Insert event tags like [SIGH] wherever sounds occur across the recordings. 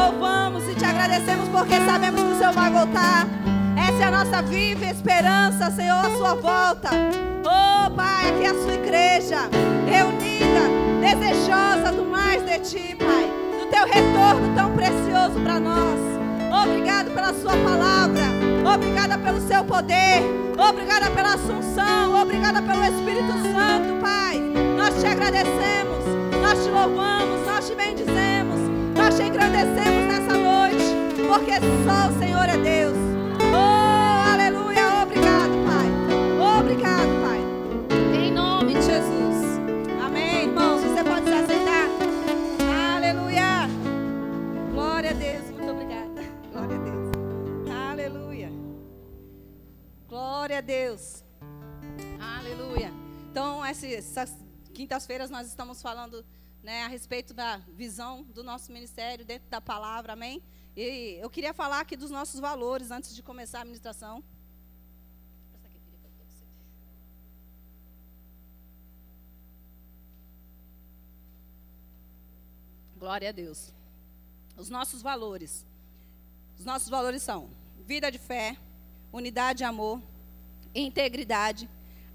louvamos e te agradecemos porque sabemos que o Senhor vai voltar. Essa é a nossa viva esperança, Senhor, a sua volta. Oh, Pai, aqui a sua igreja, reunida, desejosa do mais de ti, Pai. Do teu retorno tão precioso para nós. Obrigado pela sua palavra. Obrigada pelo seu poder. Obrigada pela assunção. Obrigada pelo Espírito Santo, Pai. Nós te agradecemos. Nós te louvamos. Nós te bendizemos. Nós te engrandecemos nessa noite. Porque só o Senhor é Deus. Oh, aleluia. Obrigado, Pai. Obrigado, Pai. Em nome de Jesus. Amém, irmãos. Você pode se aceitar. Aleluia. Glória a Deus. Muito obrigada. Glória a Deus. Aleluia. Glória a Deus. Aleluia. Então, essas quintas-feiras nós estamos falando né, a respeito da visão do nosso ministério dentro da palavra, amém? E eu queria falar aqui dos nossos valores antes de começar a ministração. Glória a Deus. Os nossos valores. Os nossos valores são vida de fé, unidade e amor, integridade,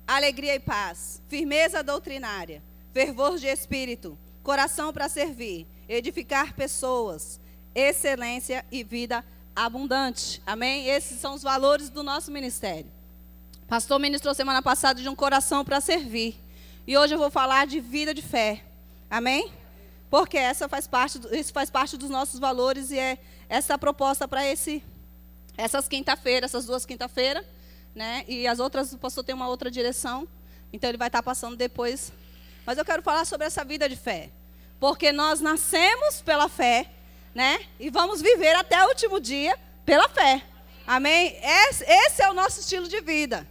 alegria e paz, firmeza doutrinária, fervor de espírito, coração para servir, edificar pessoas, excelência e vida abundante. Amém? Esses são os valores do nosso ministério. Pastor ministrou semana passada de um coração para servir. E hoje eu vou falar de vida de fé. Amém? Porque essa faz parte, isso faz parte dos nossos valores e é essa proposta para esse essas quinta-feiras, essas duas quinta-feiras, né? E as outras o pastor tem uma outra direção. Então ele vai estar passando depois mas eu quero falar sobre essa vida de fé. Porque nós nascemos pela fé, né? E vamos viver até o último dia pela fé. Amém? Esse é o nosso estilo de vida.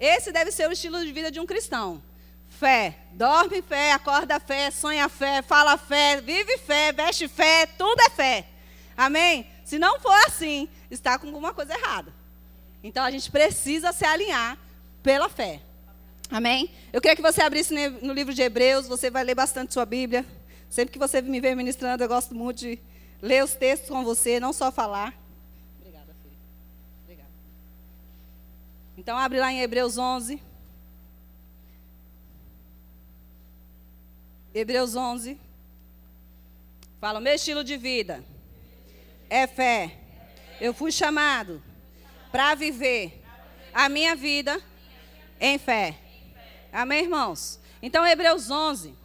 Esse deve ser o estilo de vida de um cristão. Fé. Dorme fé, acorda fé, sonha fé, fala fé, vive fé, veste fé, tudo é fé. Amém? Se não for assim, está com alguma coisa errada. Então a gente precisa se alinhar pela fé. Amém? Eu queria que você abrisse no livro de Hebreus, você vai ler bastante sua Bíblia. Sempre que você me vê ministrando, eu gosto muito de ler os textos com você, não só falar. Obrigada, filha. Obrigada. Então, abre lá em Hebreus 11. Hebreus 11. Fala, meu estilo de vida é fé. Eu fui chamado para viver a minha vida em fé. Amém, irmãos? Então, Hebreus 11,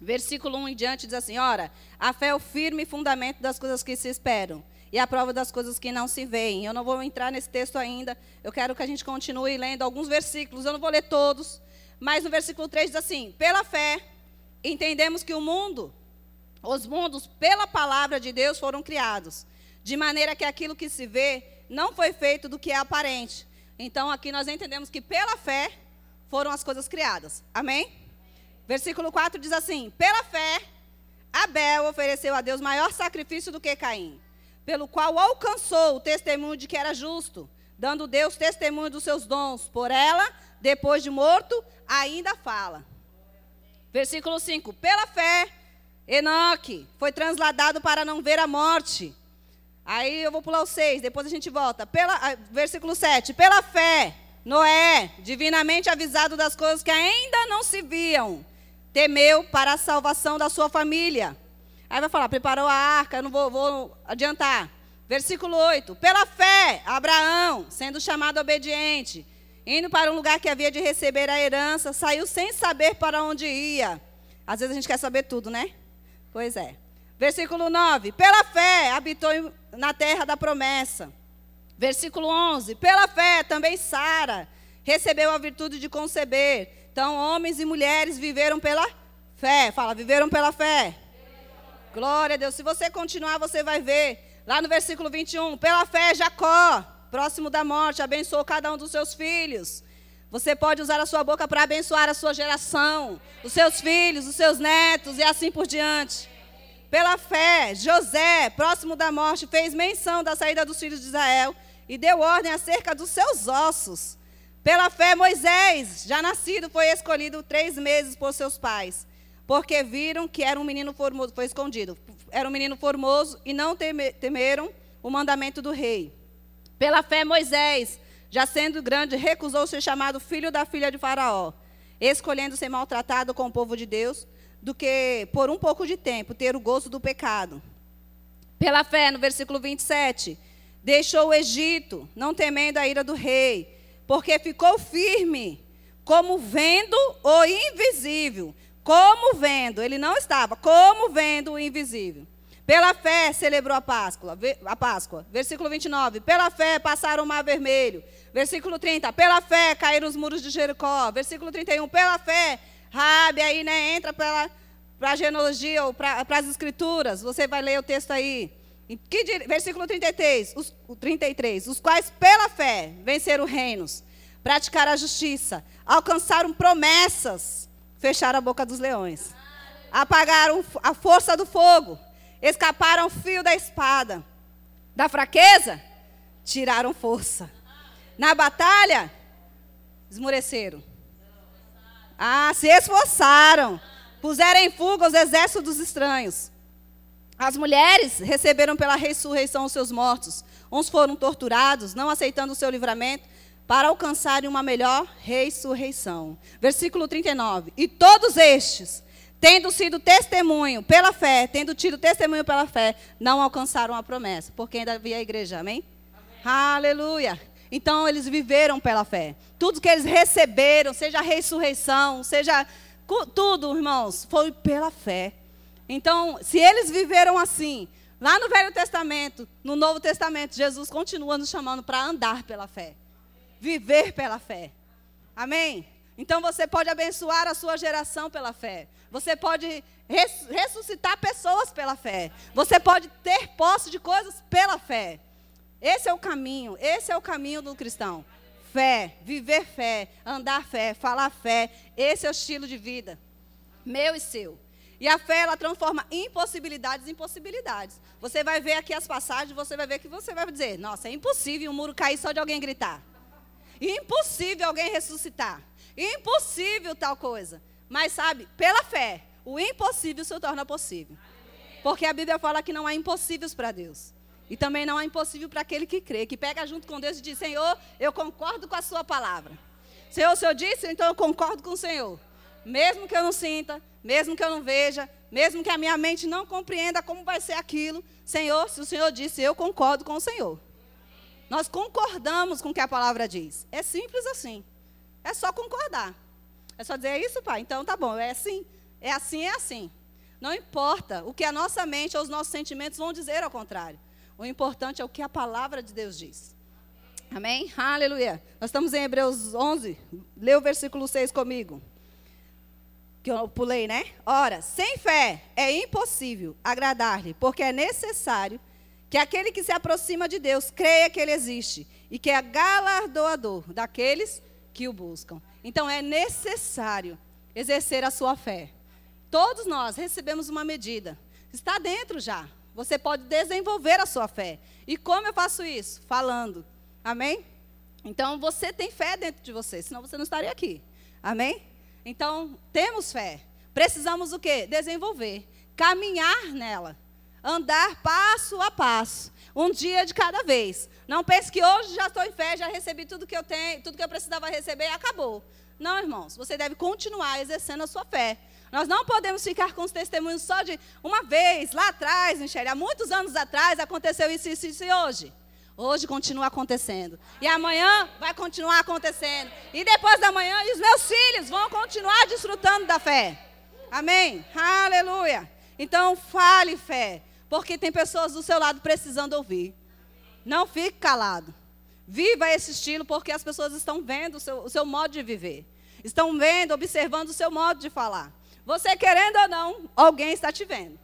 versículo 1 em diante, diz assim: Ora, a fé é o firme fundamento das coisas que se esperam e a prova das coisas que não se veem. Eu não vou entrar nesse texto ainda, eu quero que a gente continue lendo alguns versículos, eu não vou ler todos, mas no versículo 3 diz assim: Pela fé, entendemos que o mundo, os mundos, pela palavra de Deus foram criados, de maneira que aquilo que se vê não foi feito do que é aparente. Então, aqui nós entendemos que pela fé, foram as coisas criadas. Amém? Versículo 4 diz assim: Pela fé, Abel ofereceu a Deus maior sacrifício do que Caim, pelo qual alcançou o testemunho de que era justo, dando Deus testemunho dos seus dons. Por ela, depois de morto, ainda fala. Versículo 5: Pela fé, Enoque foi transladado para não ver a morte. Aí eu vou pular o 6, depois a gente volta. Pela, ah, versículo 7: Pela fé, Noé, divinamente avisado das coisas que ainda não se viam, temeu para a salvação da sua família. Aí vai falar, preparou a arca, não vou, vou adiantar. Versículo 8: Pela fé, Abraão, sendo chamado obediente, indo para um lugar que havia de receber a herança, saiu sem saber para onde ia. Às vezes a gente quer saber tudo, né? Pois é. Versículo 9: Pela fé, habitou na terra da promessa Versículo 11: Pela fé também Sara recebeu a virtude de conceber. Então, homens e mulheres viveram pela fé. Fala, viveram pela fé. Glória a Deus. Se você continuar, você vai ver. Lá no versículo 21, pela fé, Jacó, próximo da morte, abençoou cada um dos seus filhos. Você pode usar a sua boca para abençoar a sua geração, os seus filhos, os seus netos e assim por diante. Pela fé, José, próximo da morte, fez menção da saída dos filhos de Israel e deu ordem acerca dos seus ossos. Pela fé, Moisés, já nascido, foi escolhido três meses por seus pais, porque viram que era um menino formoso, foi escondido, era um menino formoso e não temeram o mandamento do rei. Pela fé, Moisés, já sendo grande, recusou ser chamado filho da filha de Faraó, escolhendo ser maltratado com o povo de Deus, do que, por um pouco de tempo, ter o gozo do pecado. Pela fé, no versículo 27, deixou o Egito, não temendo a ira do rei, porque ficou firme, como vendo o invisível, como vendo, ele não estava, como vendo o invisível. Pela fé celebrou a Páscoa, a Páscoa. Versículo 29. Pela fé passaram o mar vermelho. Versículo 30. Pela fé caíram os muros de Jericó. Versículo 31. Pela fé, Rabi aí, né, entra para a genealogia ou para as escrituras. Você vai ler o texto aí. Que, versículo 33 os, 33. Os quais pela fé venceram reinos, praticaram a justiça, alcançaram promessas fecharam a boca dos leões. Apagaram a força do fogo. Escaparam o fio da espada. Da fraqueza, tiraram força. Na batalha, esmureceram. Ah, se esforçaram. Puseram em fuga os exércitos dos estranhos. As mulheres receberam pela ressurreição os seus mortos. Uns foram torturados, não aceitando o seu livramento para alcançarem uma melhor ressurreição. Versículo 39. E todos estes, tendo sido testemunho pela fé, tendo tido testemunho pela fé, não alcançaram a promessa, porque ainda havia a igreja. Amém? Amém? Aleluia. Então eles viveram pela fé. Tudo que eles receberam, seja a ressurreição, seja tudo, irmãos, foi pela fé. Então, se eles viveram assim, lá no Velho Testamento, no Novo Testamento, Jesus continua nos chamando para andar pela fé viver pela fé. Amém? Então você pode abençoar a sua geração pela fé. Você pode ressuscitar pessoas pela fé. Você pode ter posse de coisas pela fé. Esse é o caminho, esse é o caminho do cristão. Fé, viver fé, andar fé, falar fé, esse é o estilo de vida. Meu e seu. E a fé, ela transforma impossibilidades em possibilidades. Você vai ver aqui as passagens, você vai ver que você vai dizer: Nossa, é impossível um muro cair só de alguém gritar. Impossível alguém ressuscitar. Impossível tal coisa. Mas sabe, pela fé, o impossível se torna possível. Porque a Bíblia fala que não há impossíveis para Deus. E também não há impossível para aquele que crê, que pega junto com Deus e diz: Senhor, eu concordo com a Sua palavra. Senhor, o Senhor disse, então eu concordo com o Senhor. Mesmo que eu não sinta, mesmo que eu não veja, mesmo que a minha mente não compreenda como vai ser aquilo, Senhor, se o Senhor disse, eu concordo com o Senhor. Nós concordamos com o que a palavra diz. É simples assim. É só concordar. É só dizer é isso, pai. Então tá bom, é assim. É assim, é assim. Não importa o que a nossa mente ou os nossos sentimentos vão dizer ao contrário. O importante é o que a palavra de Deus diz. Amém? Aleluia. Nós estamos em Hebreus 11. Lê o versículo 6 comigo. Que eu pulei, né? Ora, sem fé é impossível agradar-lhe, porque é necessário que aquele que se aproxima de Deus creia que ele existe e que é galardoador daqueles que o buscam. Então é necessário exercer a sua fé. Todos nós recebemos uma medida. Está dentro já. Você pode desenvolver a sua fé. E como eu faço isso? Falando. Amém? Então você tem fé dentro de você, senão você não estaria aqui. Amém? Então, temos fé. Precisamos o quê? Desenvolver, caminhar nela andar passo a passo, um dia de cada vez. Não pense que hoje já estou em fé, já recebi tudo que eu tenho, tudo que eu precisava receber e acabou. Não, irmãos, você deve continuar exercendo a sua fé. Nós não podemos ficar com os testemunhos só de uma vez, lá atrás, Michele, há muitos anos atrás aconteceu isso, isso, isso e hoje. Hoje continua acontecendo. E amanhã vai continuar acontecendo. E depois da manhã, os meus filhos vão continuar desfrutando da fé. Amém? Aleluia. Então, fale fé. Porque tem pessoas do seu lado precisando ouvir. Não fique calado. Viva esse estilo, porque as pessoas estão vendo o seu, o seu modo de viver. Estão vendo, observando o seu modo de falar. Você querendo ou não, alguém está te vendo.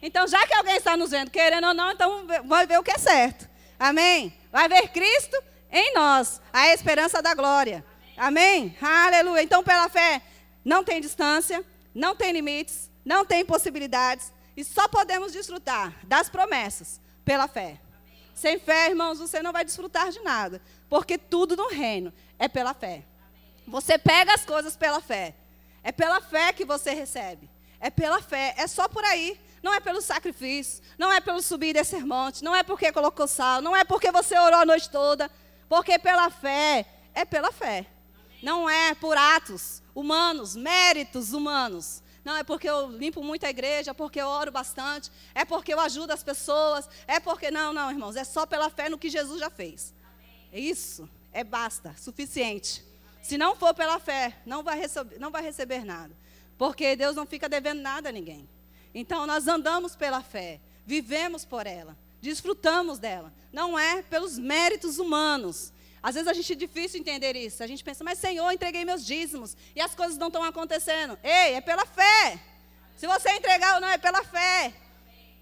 Então, já que alguém está nos vendo, querendo ou não, então vai ver o que é certo. Amém? Vai ver Cristo em nós, a esperança da glória. Amém? Aleluia. Então, pela fé, não tem distância, não tem limites, não tem possibilidades. E só podemos desfrutar das promessas pela fé. Amém. Sem fé, irmãos, você não vai desfrutar de nada. Porque tudo no reino é pela fé. Amém. Você pega as coisas pela fé. É pela fé que você recebe. É pela fé, é só por aí. Não é pelo sacrifício, não é pelo subir e descer monte, não é porque colocou sal, não é porque você orou a noite toda, porque pela fé, é pela fé. Não é por atos humanos, méritos humanos. Não, é porque eu limpo muito a igreja, porque eu oro bastante, é porque eu ajudo as pessoas, é porque. Não, não, irmãos, é só pela fé no que Jesus já fez. Isso é basta, suficiente. Se não for pela fé, não vai, receber, não vai receber nada. Porque Deus não fica devendo nada a ninguém. Então nós andamos pela fé, vivemos por ela, desfrutamos dela. Não é pelos méritos humanos. Às vezes a gente é difícil entender isso. A gente pensa, mas Senhor, entreguei meus dízimos e as coisas não estão acontecendo. Ei, é pela fé. Se você entregar ou não, é pela fé.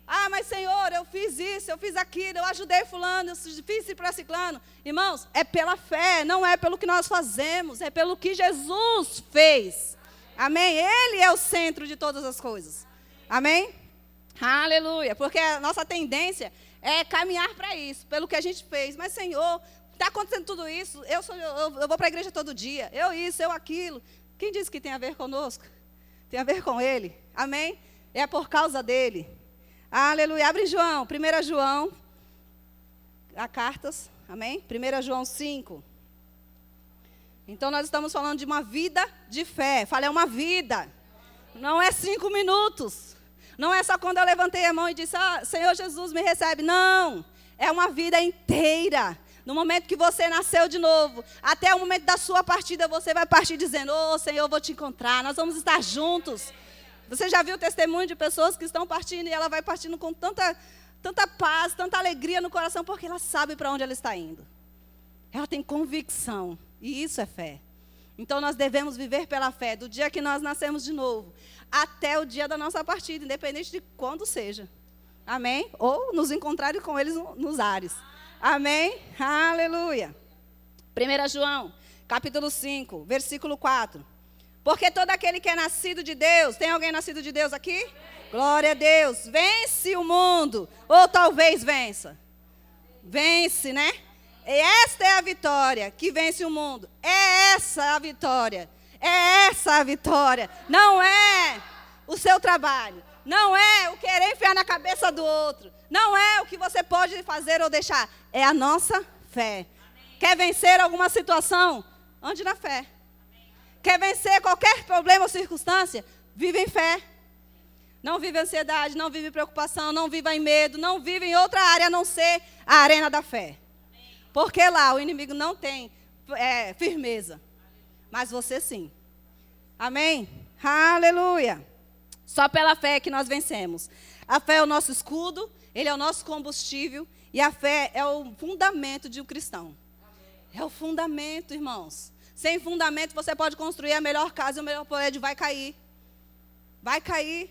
Ah, mas Senhor, eu fiz isso, eu fiz aquilo, eu ajudei fulano, eu fiz para ciclano. Irmãos, é pela fé, não é pelo que nós fazemos, é pelo que Jesus fez. Amém? Ele é o centro de todas as coisas. Amém? Aleluia. Porque a nossa tendência é caminhar para isso, pelo que a gente fez. Mas, Senhor, está acontecendo tudo isso. Eu, sou, eu, eu vou para a igreja todo dia. Eu isso, eu aquilo. Quem disse que tem a ver conosco? Tem a ver com Ele. Amém? É por causa dele. Aleluia. Abre João, 1 João, a cartas, amém? 1 João 5. Então nós estamos falando de uma vida de fé. Fala, é uma vida. Não é cinco minutos. Não é só quando eu levantei a mão e disse, ah, Senhor Jesus, me recebe. Não. É uma vida inteira. No momento que você nasceu de novo, até o momento da sua partida, você vai partir dizendo: oh, Senhor, eu vou te encontrar, nós vamos estar juntos. Você já viu o testemunho de pessoas que estão partindo e ela vai partindo com tanta, tanta paz, tanta alegria no coração, porque ela sabe para onde ela está indo. Ela tem convicção, e isso é fé. Então nós devemos viver pela fé, do dia que nós nascemos de novo, até o dia da nossa partida, independente de quando seja. Amém? Ou nos encontrarem com eles nos ares. Amém? Aleluia. 1 João, capítulo 5, versículo 4. Porque todo aquele que é nascido de Deus, tem alguém nascido de Deus aqui? Glória a Deus. Vence o mundo, ou talvez vença. Vence, né? E esta é a vitória que vence o mundo. É essa a vitória. É essa a vitória. Não é o seu trabalho. Não é o querer enfiar na cabeça do outro. Não é o que você pode fazer ou deixar. É a nossa fé. Quer vencer alguma situação? Ande na fé. Quer vencer qualquer problema ou circunstância? Vive em fé. Não vive ansiedade, não vive preocupação, não viva em medo, não vive em outra área a não ser a arena da fé. Porque lá o inimigo não tem é, firmeza. Mas você sim. Amém? Aleluia. Só pela fé que nós vencemos. A fé é o nosso escudo, ele é o nosso combustível e a fé é o fundamento de um cristão. É o fundamento, irmãos. Sem fundamento, você pode construir a melhor casa e o melhor prédio vai cair. Vai cair.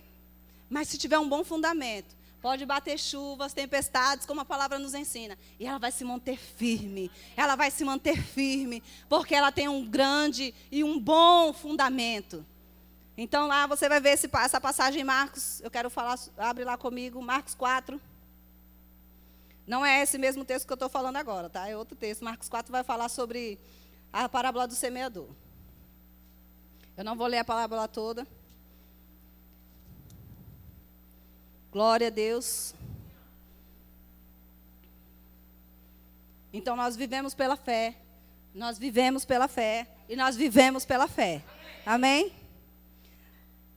Mas se tiver um bom fundamento, pode bater chuvas, tempestades, como a palavra nos ensina. E ela vai se manter firme. Ela vai se manter firme, porque ela tem um grande e um bom fundamento. Então lá você vai ver esse, essa passagem em Marcos. Eu quero falar, abre lá comigo, Marcos 4. Não é esse mesmo texto que eu estou falando agora, tá? É outro texto. Marcos 4 vai falar sobre a parábola do semeador. Eu não vou ler a parábola toda. Glória a Deus. Então nós vivemos pela fé. Nós vivemos pela fé. E nós vivemos pela fé. Amém?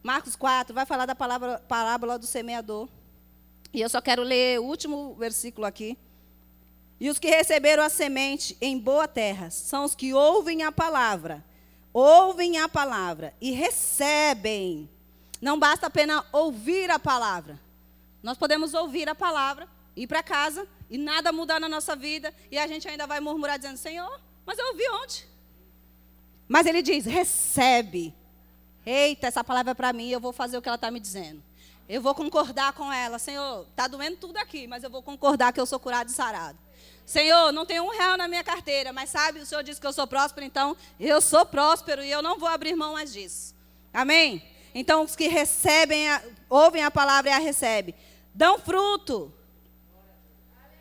Marcos 4 vai falar da palavra, parábola do semeador. E eu só quero ler o último versículo aqui. E os que receberam a semente em boa terra são os que ouvem a palavra, ouvem a palavra e recebem. Não basta apenas ouvir a palavra. Nós podemos ouvir a palavra, ir para casa e nada mudar na nossa vida e a gente ainda vai murmurar dizendo: Senhor, mas eu ouvi ontem. Mas ele diz: recebe. Eita, essa palavra é para mim, eu vou fazer o que ela está me dizendo. Eu vou concordar com ela. Senhor, está doendo tudo aqui, mas eu vou concordar que eu sou curado e sarado. Senhor, não tem um real na minha carteira, mas sabe, o Senhor disse que eu sou próspero, então eu sou próspero e eu não vou abrir mão mais disso. Amém? Então, os que recebem, a, ouvem a palavra e a recebem, dão fruto.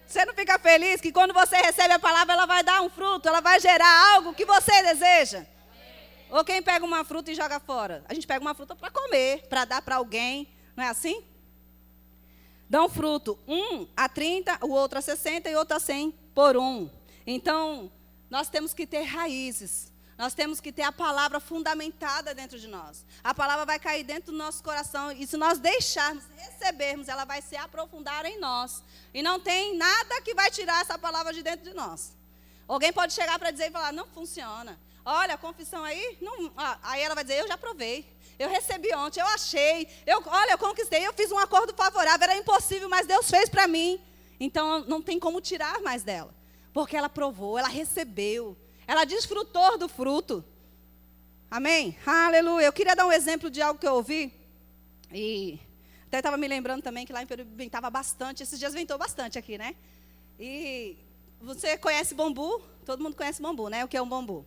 Você não fica feliz que quando você recebe a palavra, ela vai dar um fruto, ela vai gerar algo que você deseja? Ou quem pega uma fruta e joga fora? A gente pega uma fruta para comer, para dar para alguém, não é assim? Dão fruto, um a 30, o outro a 60 e outro a 100 por um. Então, nós temos que ter raízes. Nós temos que ter a palavra fundamentada dentro de nós. A palavra vai cair dentro do nosso coração e se nós deixarmos, recebermos, ela vai se aprofundar em nós. E não tem nada que vai tirar essa palavra de dentro de nós. Alguém pode chegar para dizer e falar: não funciona. Olha, a confissão aí, não, aí ela vai dizer: eu já provei. Eu recebi ontem, eu achei. Eu, olha, eu conquistei, eu fiz um acordo favorável, era impossível, mas Deus fez para mim. Então não tem como tirar mais dela. Porque ela provou, ela recebeu. Ela desfrutou do fruto. Amém? Aleluia. Eu queria dar um exemplo de algo que eu ouvi. E até estava me lembrando também que lá em Peru ventava bastante. Esses dias ventou bastante aqui, né? E você conhece bambu? Todo mundo conhece bambu, né? O que é um bambu?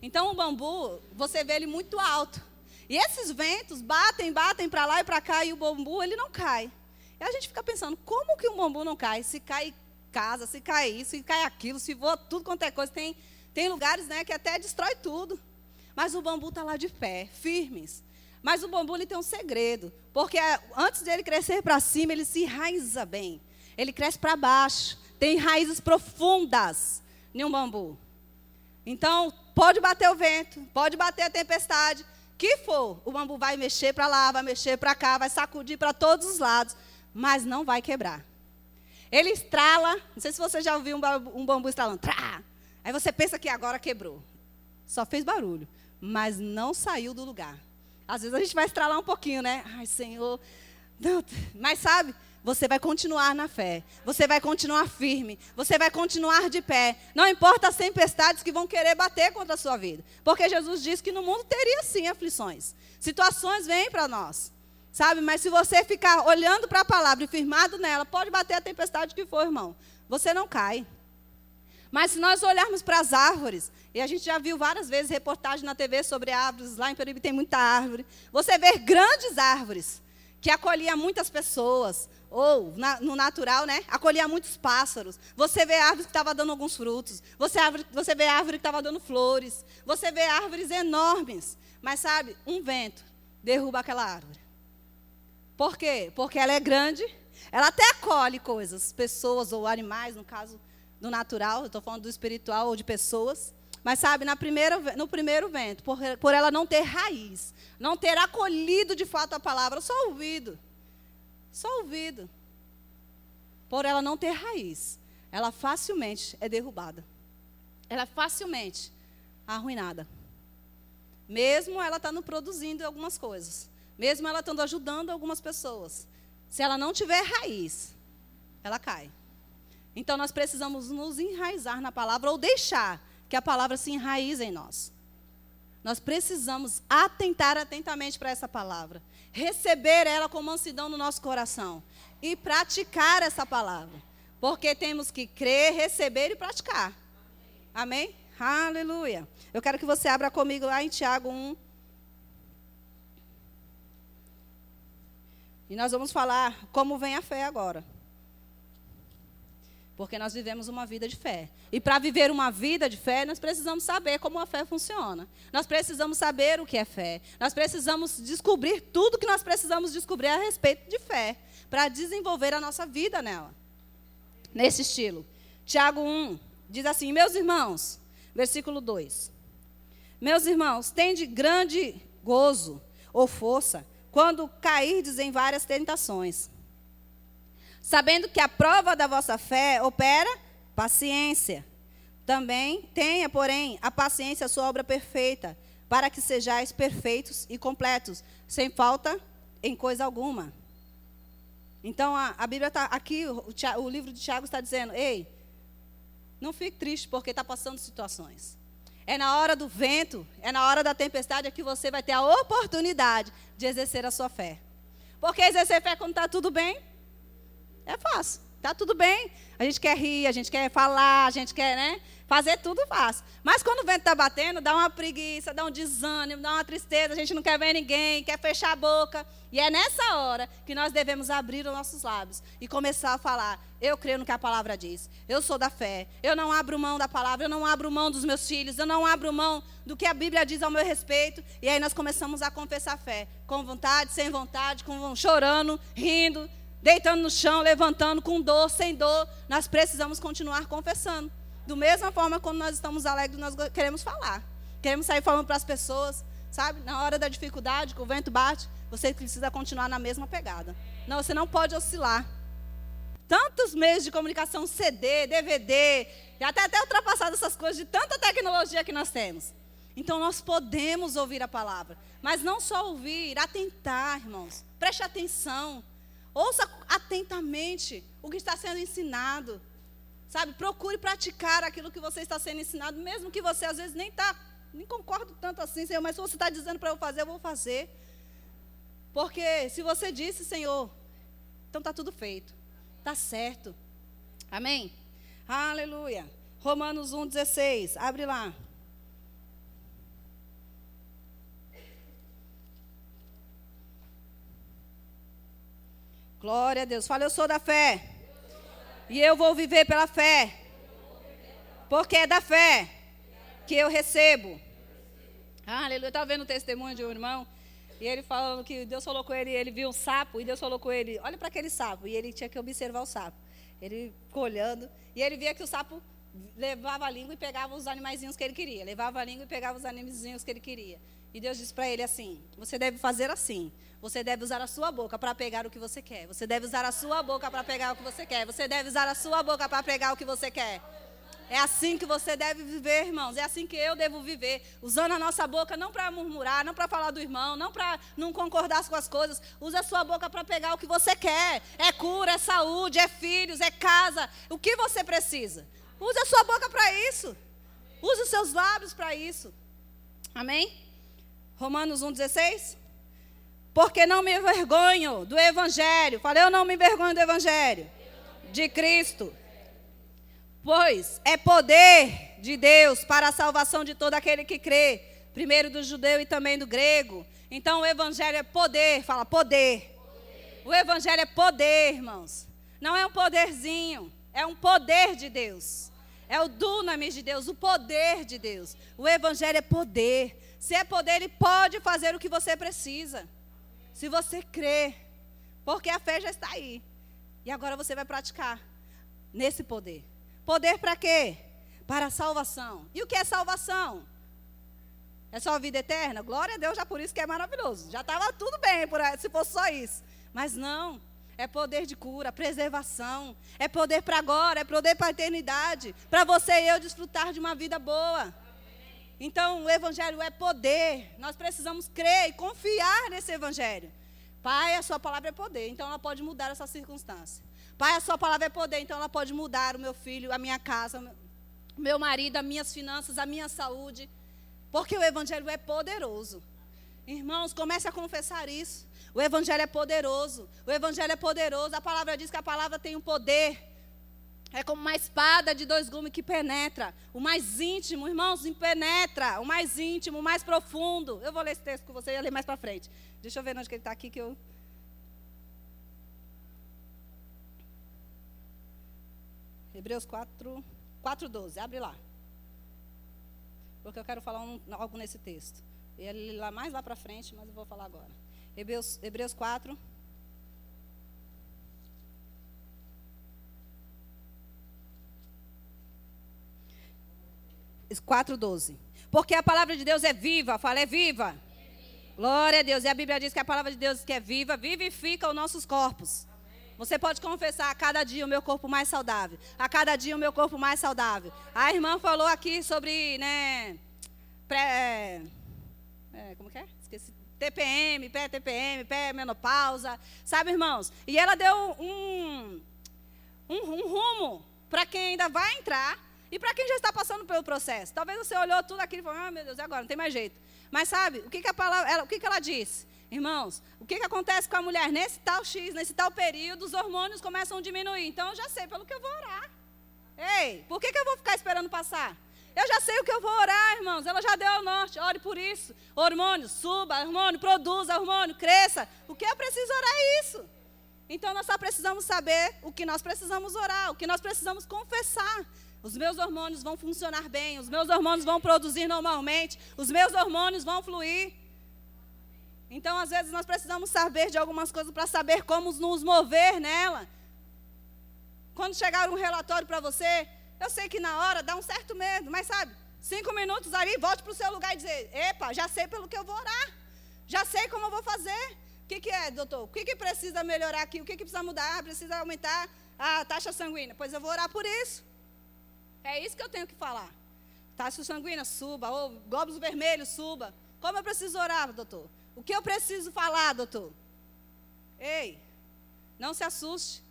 Então, o bambu, você vê ele muito alto. E esses ventos batem, batem para lá e para cá e o bambu, ele não cai. E a gente fica pensando, como que um bambu não cai? Se cai casa, se cai isso, se cai aquilo, se voa tudo quanto é coisa, tem tem lugares né, que até destrói tudo. Mas o bambu está lá de pé, firmes. Mas o bambu ele tem um segredo. Porque antes dele crescer para cima, ele se enraiza bem. Ele cresce para baixo. Tem raízes profundas em um bambu. Então, pode bater o vento, pode bater a tempestade, que for, o bambu vai mexer para lá, vai mexer para cá, vai sacudir para todos os lados, mas não vai quebrar. Ele estrala, não sei se você já ouviu um bambu estralando. Trá, Aí você pensa que agora quebrou. Só fez barulho, mas não saiu do lugar. Às vezes a gente vai estralar um pouquinho, né? Ai, Senhor. Não, mas sabe, você vai continuar na fé. Você vai continuar firme. Você vai continuar de pé. Não importa as tempestades que vão querer bater contra a sua vida. Porque Jesus disse que no mundo teria sim aflições. Situações vêm para nós. Sabe? Mas se você ficar olhando para a palavra e firmado nela, pode bater a tempestade que for, irmão. Você não cai. Mas se nós olharmos para as árvores, e a gente já viu várias vezes reportagem na TV sobre árvores, lá em Peruíbe tem muita árvore. Você vê grandes árvores que acolhiam muitas pessoas, ou na, no natural, né? Acolhia muitos pássaros. Você vê árvores que estavam dando alguns frutos. Você, árvore, você vê árvore que estava dando flores. Você vê árvores enormes. Mas sabe, um vento derruba aquela árvore. Por quê? Porque ela é grande. Ela até acolhe coisas, pessoas ou animais, no caso do natural, eu estou falando do espiritual ou de pessoas. Mas sabe, na primeira, no primeiro vento, por, por ela não ter raiz, não ter acolhido de fato a palavra, só ouvido. Só ouvido. Por ela não ter raiz, ela facilmente é derrubada. Ela é facilmente arruinada. Mesmo ela estando produzindo algumas coisas. Mesmo ela estando ajudando algumas pessoas. Se ela não tiver raiz, ela cai. Então nós precisamos nos enraizar na palavra ou deixar que a palavra se enraize em nós. Nós precisamos atentar atentamente para essa palavra, receber ela com mansidão no nosso coração e praticar essa palavra. Porque temos que crer, receber e praticar. Amém? Aleluia. Eu quero que você abra comigo lá em Tiago 1. E nós vamos falar como vem a fé agora. Porque nós vivemos uma vida de fé. E para viver uma vida de fé, nós precisamos saber como a fé funciona. Nós precisamos saber o que é fé. Nós precisamos descobrir tudo que nós precisamos descobrir a respeito de fé. Para desenvolver a nossa vida nela. Nesse estilo. Tiago 1 diz assim: Meus irmãos, versículo 2. Meus irmãos, tende grande gozo ou força quando cairdes em várias tentações sabendo que a prova da vossa fé opera paciência. Também tenha, porém, a paciência a sua obra perfeita, para que sejais perfeitos e completos, sem falta em coisa alguma. Então a, a Bíblia está aqui, o, o, livro de Tiago está dizendo: ei, não fique triste porque está passando situações. É na hora do vento, é na hora da tempestade é que você vai ter a oportunidade de exercer a sua fé. Porque exercer fé quando está tudo bem, é fácil. Tá tudo bem. A gente quer rir, a gente quer falar, a gente quer, né? Fazer tudo fácil. Mas quando o vento está batendo, dá uma preguiça, dá um desânimo, dá uma tristeza, a gente não quer ver ninguém, quer fechar a boca. E é nessa hora que nós devemos abrir os nossos lábios e começar a falar: Eu creio no que a palavra diz. Eu sou da fé. Eu não abro mão da palavra. Eu não abro mão dos meus filhos. Eu não abro mão do que a Bíblia diz ao meu respeito. E aí nós começamos a confessar a fé. Com vontade, sem vontade, com, chorando, rindo, deitando no chão, levantando, com dor, sem dor. Nós precisamos continuar confessando. Do mesma forma, quando nós estamos alegres, nós queremos falar. Queremos sair falando para as pessoas, sabe? Na hora da dificuldade, que o vento bate, você precisa continuar na mesma pegada. Não, você não pode oscilar. Tantos meios de comunicação, CD, DVD, e até, até ultrapassado essas coisas de tanta tecnologia que nós temos. Então nós podemos ouvir a palavra, mas não só ouvir, atentar, irmãos. Preste atenção. Ouça atentamente o que está sendo ensinado. Sabe, procure praticar aquilo que você está sendo ensinado, mesmo que você às vezes nem está, nem concordo tanto assim, Senhor, mas se você está dizendo para eu fazer, eu vou fazer. Porque se você disse, Senhor, então está tudo feito. Está certo. Amém? Aleluia. Romanos 1,16. Abre lá. Glória a Deus. Fala, eu sou da fé. E eu vou viver pela fé. Porque é da fé que eu recebo. Aleluia. Eu estava vendo o testemunho de um irmão. E ele falando que Deus falou com ele, ele viu um sapo, e Deus falou com ele, olha para aquele sapo. E ele tinha que observar o sapo. Ele ficou olhando, e ele via que o sapo levava a língua e pegava os animaizinhos que ele queria. Levava a língua e pegava os animaizinhos que ele queria. E Deus disse para ele assim: Você deve fazer assim. Você deve usar a sua boca para pegar o que você quer. Você deve usar a sua boca para pegar o que você quer. Você deve usar a sua boca para pegar o que você quer. É assim que você deve viver, irmãos. É assim que eu devo viver. Usando a nossa boca não para murmurar, não para falar do irmão, não para não concordar com as coisas. Usa a sua boca para pegar o que você quer. É cura, é saúde, é filhos, é casa. O que você precisa. Use a sua boca para isso. Use os seus lábios para isso. Amém? Romanos 1,16. Porque não me envergonho do Evangelho. Falei, eu não me envergonho do Evangelho. De Cristo. Pois é poder de Deus para a salvação de todo aquele que crê. Primeiro do judeu e também do grego. Então o Evangelho é poder. Fala, poder. O Evangelho é poder, irmãos. Não é um poderzinho. É um poder de Deus. É o dunamis de Deus, o poder de Deus. O Evangelho é poder. Se é poder, ele pode fazer o que você precisa. Se você crê, porque a fé já está aí. E agora você vai praticar nesse poder. Poder para quê? Para a salvação. E o que é salvação? É só a vida eterna? Glória a Deus, já por isso que é maravilhoso. Já estava tudo bem se fosse só isso. Mas não. É poder de cura, preservação. É poder para agora, é poder para a eternidade. Para você e eu desfrutar de uma vida boa. Então, o Evangelho é poder. Nós precisamos crer e confiar nesse Evangelho. Pai, a Sua palavra é poder, então ela pode mudar essa circunstância. Pai, a Sua palavra é poder, então ela pode mudar o meu filho, a minha casa, o meu marido, as minhas finanças, a minha saúde. Porque o Evangelho é poderoso. Irmãos, comece a confessar isso. O Evangelho é poderoso. O Evangelho é poderoso. A palavra diz que a palavra tem um poder é como uma espada de dois gumes que penetra. O mais íntimo, irmãos, penetra. O mais íntimo, o mais profundo. Eu vou ler esse texto com você e ler mais para frente. Deixa eu ver onde que ele está aqui que eu. Hebreus 4, 4 12. Abre lá. Porque eu quero falar um, algo nesse texto. Ele lá mais lá para frente, mas eu vou falar agora. Hebreus, Hebreus 4, 4,12. Porque a palavra de Deus é viva, fala, é viva. Glória a Deus. E a Bíblia diz que a palavra de Deus que é viva, vivifica os nossos corpos. Você pode confessar a cada dia o meu corpo mais saudável. A cada dia o meu corpo mais saudável. A irmã falou aqui sobre, né, pré, é, como que é? Esqueci. TPM, pré-TPM, pré-menopausa. Sabe, irmãos? E ela deu um, um, um rumo para quem ainda vai entrar e para quem já está passando pelo processo, talvez você olhou tudo aquilo e falou, ah, meu Deus, agora não tem mais jeito. Mas sabe, o que, que a palavra, ela, o que, que ela diz? Irmãos, o que, que acontece com a mulher? Nesse tal X, nesse tal período, os hormônios começam a diminuir. Então, eu já sei pelo que eu vou orar. Ei, por que, que eu vou ficar esperando passar? Eu já sei o que eu vou orar, irmãos. Ela já deu ao norte. Ore por isso. Hormônio, suba, hormônio, produza, hormônio, cresça. O que eu preciso orar é isso. Então nós só precisamos saber o que nós precisamos orar, o que nós precisamos confessar. Os meus hormônios vão funcionar bem, os meus hormônios vão produzir normalmente, os meus hormônios vão fluir. Então, às vezes, nós precisamos saber de algumas coisas para saber como nos mover nela. Quando chegar um relatório para você, eu sei que na hora dá um certo medo, mas sabe, cinco minutos ali, volte para o seu lugar e dizer: Epa, já sei pelo que eu vou orar, já sei como eu vou fazer. O que, que é, doutor? O que, que precisa melhorar aqui? O que, que precisa mudar? Precisa aumentar a taxa sanguínea? Pois eu vou orar por isso. É isso que eu tenho que falar. Taxa sanguínea, suba. Ou glóbulos vermelhos, suba. Como eu preciso orar, doutor? O que eu preciso falar, doutor? Ei, não se assuste.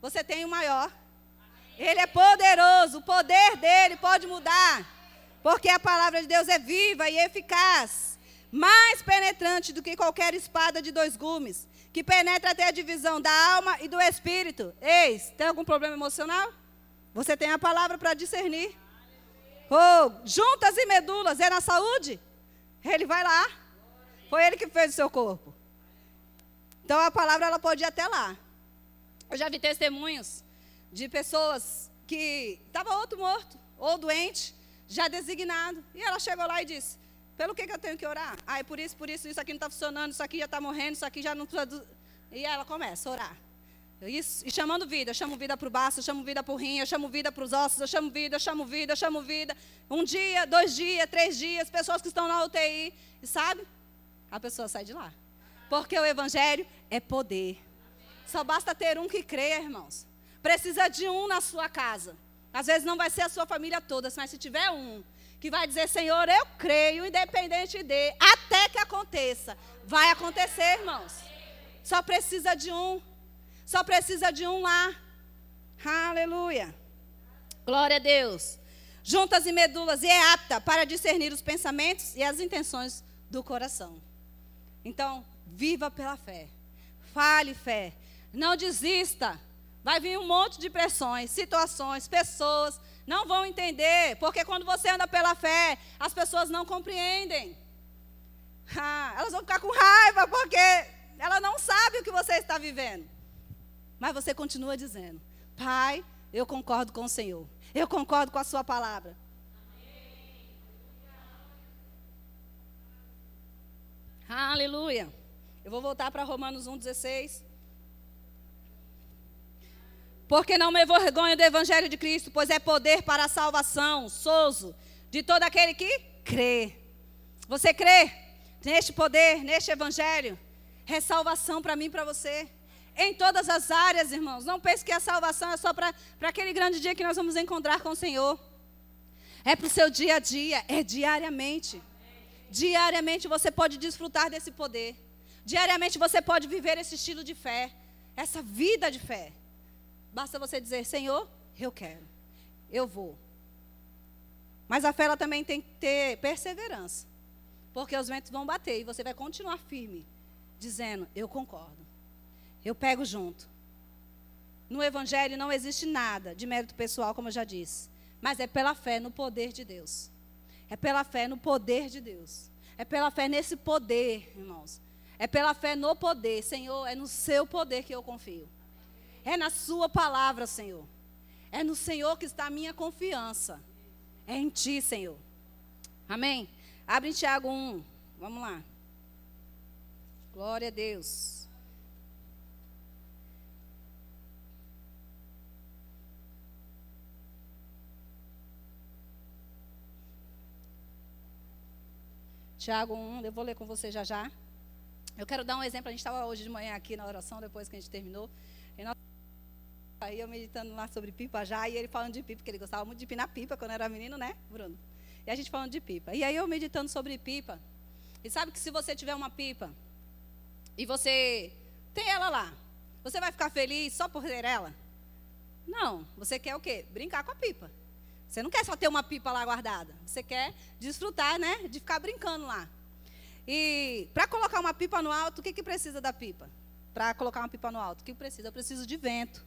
Você tem o maior. Ele é poderoso, o poder dele pode mudar. Porque a palavra de Deus é viva e eficaz, mais penetrante do que qualquer espada de dois gumes, que penetra até a divisão da alma e do espírito. Eis, tem algum problema emocional? Você tem a palavra para discernir. Oh, juntas e medulas, é na saúde? Ele vai lá. Foi ele que fez o seu corpo. Então a palavra ela pode ir até lá. Eu já vi testemunhos de pessoas que estava outro morto ou doente, já designado. E ela chegou lá e disse: Pelo que, que eu tenho que orar? Ah, é por isso, por isso, isso aqui não está funcionando, isso aqui já está morrendo, isso aqui já não. E ela começa a orar. Isso, e chamando vida, eu chamo vida para o baço, eu chamo vida para o rim, eu chamo vida para os ossos, eu chamo vida, eu chamo vida, eu chamo vida. Um dia, dois dias, três dias, pessoas que estão na UTI, e sabe? A pessoa sai de lá. Porque o Evangelho é poder. Só basta ter um que creia, irmãos. Precisa de um na sua casa. Às vezes não vai ser a sua família toda, mas se tiver um que vai dizer, Senhor, eu creio, independente de, até que aconteça. Vai acontecer, irmãos. Só precisa de um. Só precisa de um lá. Aleluia. Glória a Deus. Juntas e medulas, e é apta para discernir os pensamentos e as intenções do coração. Então, viva pela fé. Fale fé. Não desista. Vai vir um monte de pressões, situações, pessoas não vão entender, porque quando você anda pela fé, as pessoas não compreendem. Ah, elas vão ficar com raiva porque ela não sabe o que você está vivendo. Mas você continua dizendo: Pai, eu concordo com o Senhor. Eu concordo com a Sua palavra. Aleluia. Eu vou voltar para Romanos 1,16. Porque não me vergonho do Evangelho de Cristo, pois é poder para a salvação, sozo, de todo aquele que crê. Você crê neste poder, neste Evangelho? É salvação para mim e para você. Em todas as áreas, irmãos. Não pense que a salvação é só para aquele grande dia que nós vamos encontrar com o Senhor. É para o seu dia a dia, é diariamente. Diariamente você pode desfrutar desse poder. Diariamente você pode viver esse estilo de fé, essa vida de fé. Basta você dizer: Senhor, eu quero, eu vou. Mas a fé ela também tem que ter perseverança. Porque os ventos vão bater e você vai continuar firme, dizendo: Eu concordo. Eu pego junto. No Evangelho não existe nada de mérito pessoal, como eu já disse. Mas é pela fé no poder de Deus. É pela fé no poder de Deus. É pela fé nesse poder, irmãos. É pela fé no poder. Senhor, é no seu poder que eu confio. É na sua palavra, Senhor. É no Senhor que está a minha confiança. É em ti, Senhor. Amém? Abre em Tiago 1. Vamos lá. Glória a Deus. Tiago 1, eu vou ler com você já já. Eu quero dar um exemplo. A gente estava hoje de manhã aqui na oração, depois que a gente terminou. E nós... Aí eu meditando lá sobre pipa já, e ele falando de pipa, porque ele gostava muito de pinar pipa quando era menino, né, Bruno? E a gente falando de pipa. E aí eu meditando sobre pipa. E sabe que se você tiver uma pipa e você tem ela lá, você vai ficar feliz só por ter ela? Não. Você quer o quê? Brincar com a pipa. Você não quer só ter uma pipa lá guardada. Você quer desfrutar, né? De ficar brincando lá. E para colocar uma pipa no alto, o que, que precisa da pipa? Para colocar uma pipa no alto, o que precisa? Eu preciso de vento.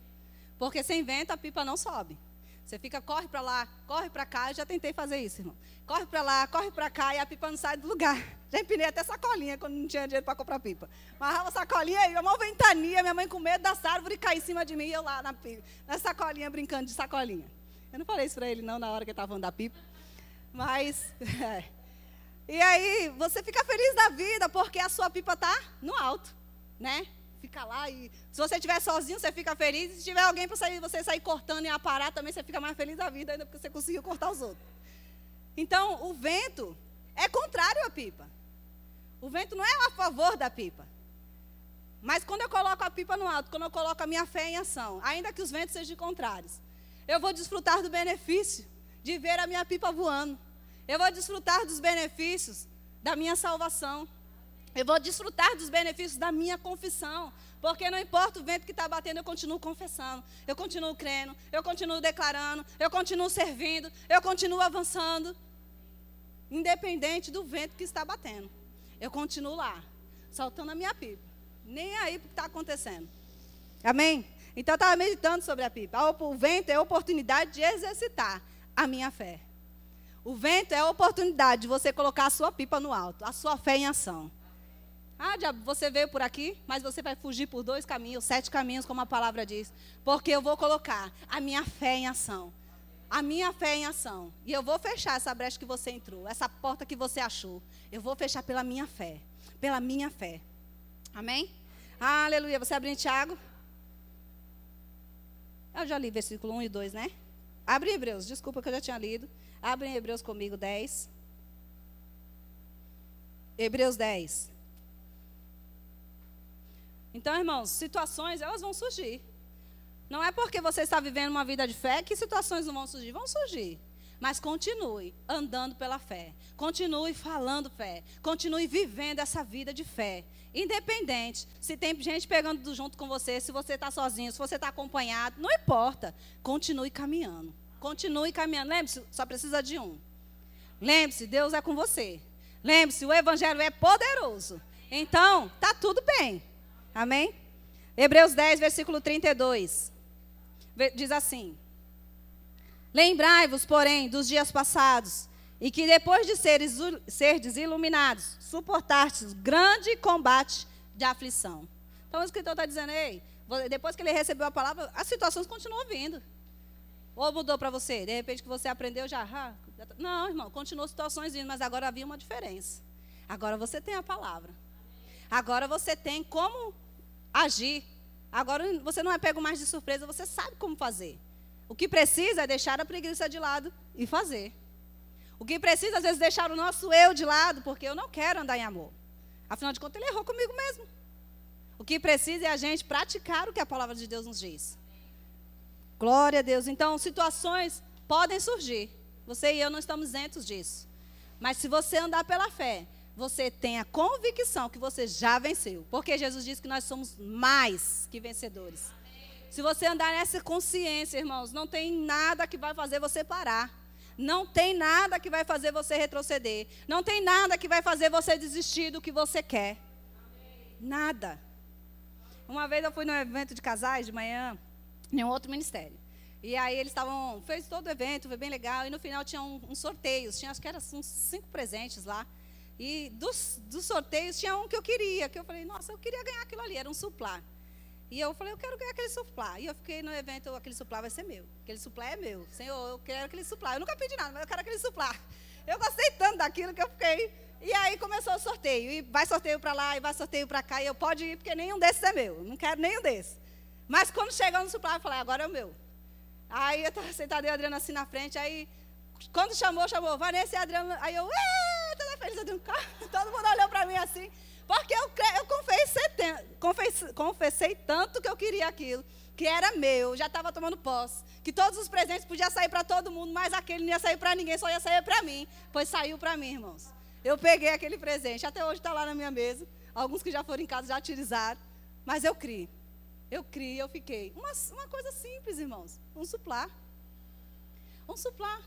Porque sem vento a pipa não sobe. Você fica, corre para lá, corre para cá. Eu já tentei fazer isso, irmão. Corre para lá, corre para cá e a pipa não sai do lugar. [LAUGHS] Já empinei até sacolinha quando não tinha dinheiro para comprar pipa. Amarrava sacolinha e uma ventania, minha mãe com medo da árvore cair em cima de mim e eu lá na, na sacolinha, brincando de sacolinha. Eu não falei isso para ele não na hora que ele estava falando da pipa. Mas, [LAUGHS] é. E aí, você fica feliz da vida porque a sua pipa está no alto, né? fica lá e se você estiver sozinho, você fica feliz. Se tiver alguém para você sair cortando e aparar, também você fica mais feliz da vida ainda porque você conseguiu cortar os outros. Então, o vento é contrário à pipa. O vento não é a favor da pipa. Mas quando eu coloco a pipa no alto, quando eu coloco a minha fé em ação, ainda que os ventos sejam contrários, eu vou desfrutar do benefício de ver a minha pipa voando. Eu vou desfrutar dos benefícios da minha salvação. Eu vou desfrutar dos benefícios da minha confissão. Porque não importa o vento que está batendo, eu continuo confessando, eu continuo crendo, eu continuo declarando, eu continuo servindo, eu continuo avançando. Independente do vento que está batendo. Eu continuo lá, soltando a minha pipa. Nem aí o que está acontecendo. Amém? Então eu estava meditando sobre a pipa. O vento é a oportunidade de exercitar a minha fé. O vento é a oportunidade de você colocar a sua pipa no alto, a sua fé em ação. Ah, diabo, você veio por aqui, mas você vai fugir por dois caminhos, sete caminhos, como a palavra diz. Porque eu vou colocar a minha fé em ação. A minha fé em ação. E eu vou fechar essa brecha que você entrou, essa porta que você achou. Eu vou fechar pela minha fé. Pela minha fé. Amém? Aleluia. Você abriu Tiago? Eu já li versículo 1 e 2, né? Abre Hebreus, desculpa que eu já tinha lido. Abre Hebreus comigo 10. Hebreus 10. Então, irmãos, situações, elas vão surgir. Não é porque você está vivendo uma vida de fé que situações não vão surgir. Vão surgir. Mas continue andando pela fé. Continue falando fé. Continue vivendo essa vida de fé. Independente se tem gente pegando junto com você, se você está sozinho, se você está acompanhado, não importa. Continue caminhando. Continue caminhando. Lembre-se, só precisa de um. Lembre-se, Deus é com você. Lembre-se, o Evangelho é poderoso. Então, tá tudo bem. Amém? Hebreus 10, versículo 32. Diz assim: Lembrai-vos, porém, dos dias passados, e que depois de seres, serdes iluminados, suportastes grande combate de aflição. Então o escritor está dizendo, ei, depois que ele recebeu a palavra, as situações continuam vindo. Ou mudou para você? De repente que você aprendeu já. Ah, não, irmão, continuou situações vindo, mas agora havia uma diferença. Agora você tem a palavra. Agora você tem como agir. Agora você não é pego mais de surpresa, você sabe como fazer. O que precisa é deixar a preguiça de lado e fazer. O que precisa, às vezes, deixar o nosso eu de lado, porque eu não quero andar em amor. Afinal de contas, ele errou comigo mesmo. O que precisa é a gente praticar o que a palavra de Deus nos diz. Glória a Deus. Então, situações podem surgir. Você e eu não estamos isentos disso. Mas se você andar pela fé, você tem a convicção que você já venceu. Porque Jesus disse que nós somos mais que vencedores. Se você andar nessa consciência, irmãos, não tem nada que vai fazer você parar. Não tem nada que vai fazer você retroceder. Não tem nada que vai fazer você desistir do que você quer. Nada. Uma vez eu fui num evento de casais de manhã, em um outro ministério. E aí eles estavam, fez todo o evento, foi bem legal. E no final tinha um, um sorteio, tinha acho que eram uns cinco presentes lá. E dos, dos sorteios tinha um que eu queria, que eu falei, nossa, eu queria ganhar aquilo ali, era um suplá. E eu falei, eu quero ganhar aquele suplá. E eu fiquei no evento, aquele suplá vai ser meu. Aquele suplá é meu. Senhor, eu quero aquele suplá. Eu nunca pedi nada, mas eu quero aquele suplá. Eu gostei tanto daquilo que eu fiquei. E aí começou o sorteio. E vai sorteio para lá, e vai sorteio para cá. E eu pode ir, porque nenhum desses é meu. Não quero nenhum desses. Mas quando chegou no suplá, eu falei, agora é o meu. Aí eu estava sentada e a Adriana assim na frente. Aí, quando chamou, chamou, Vanessa e a Adriana. Aí eu, toda feliz carro. Todo mundo olhou para mim assim. Porque eu, eu confessei, confessei, confessei tanto que eu queria aquilo. Que era meu, já estava tomando posse. Que todos os presentes podiam sair para todo mundo, mas aquele não ia sair para ninguém, só ia sair para mim. Pois saiu para mim, irmãos. Eu peguei aquele presente. Até hoje está lá na minha mesa. Alguns que já foram em casa já utilizaram. Mas eu criei. Eu criei, eu fiquei. Uma, uma coisa simples, irmãos. Um suplar. Um suplar.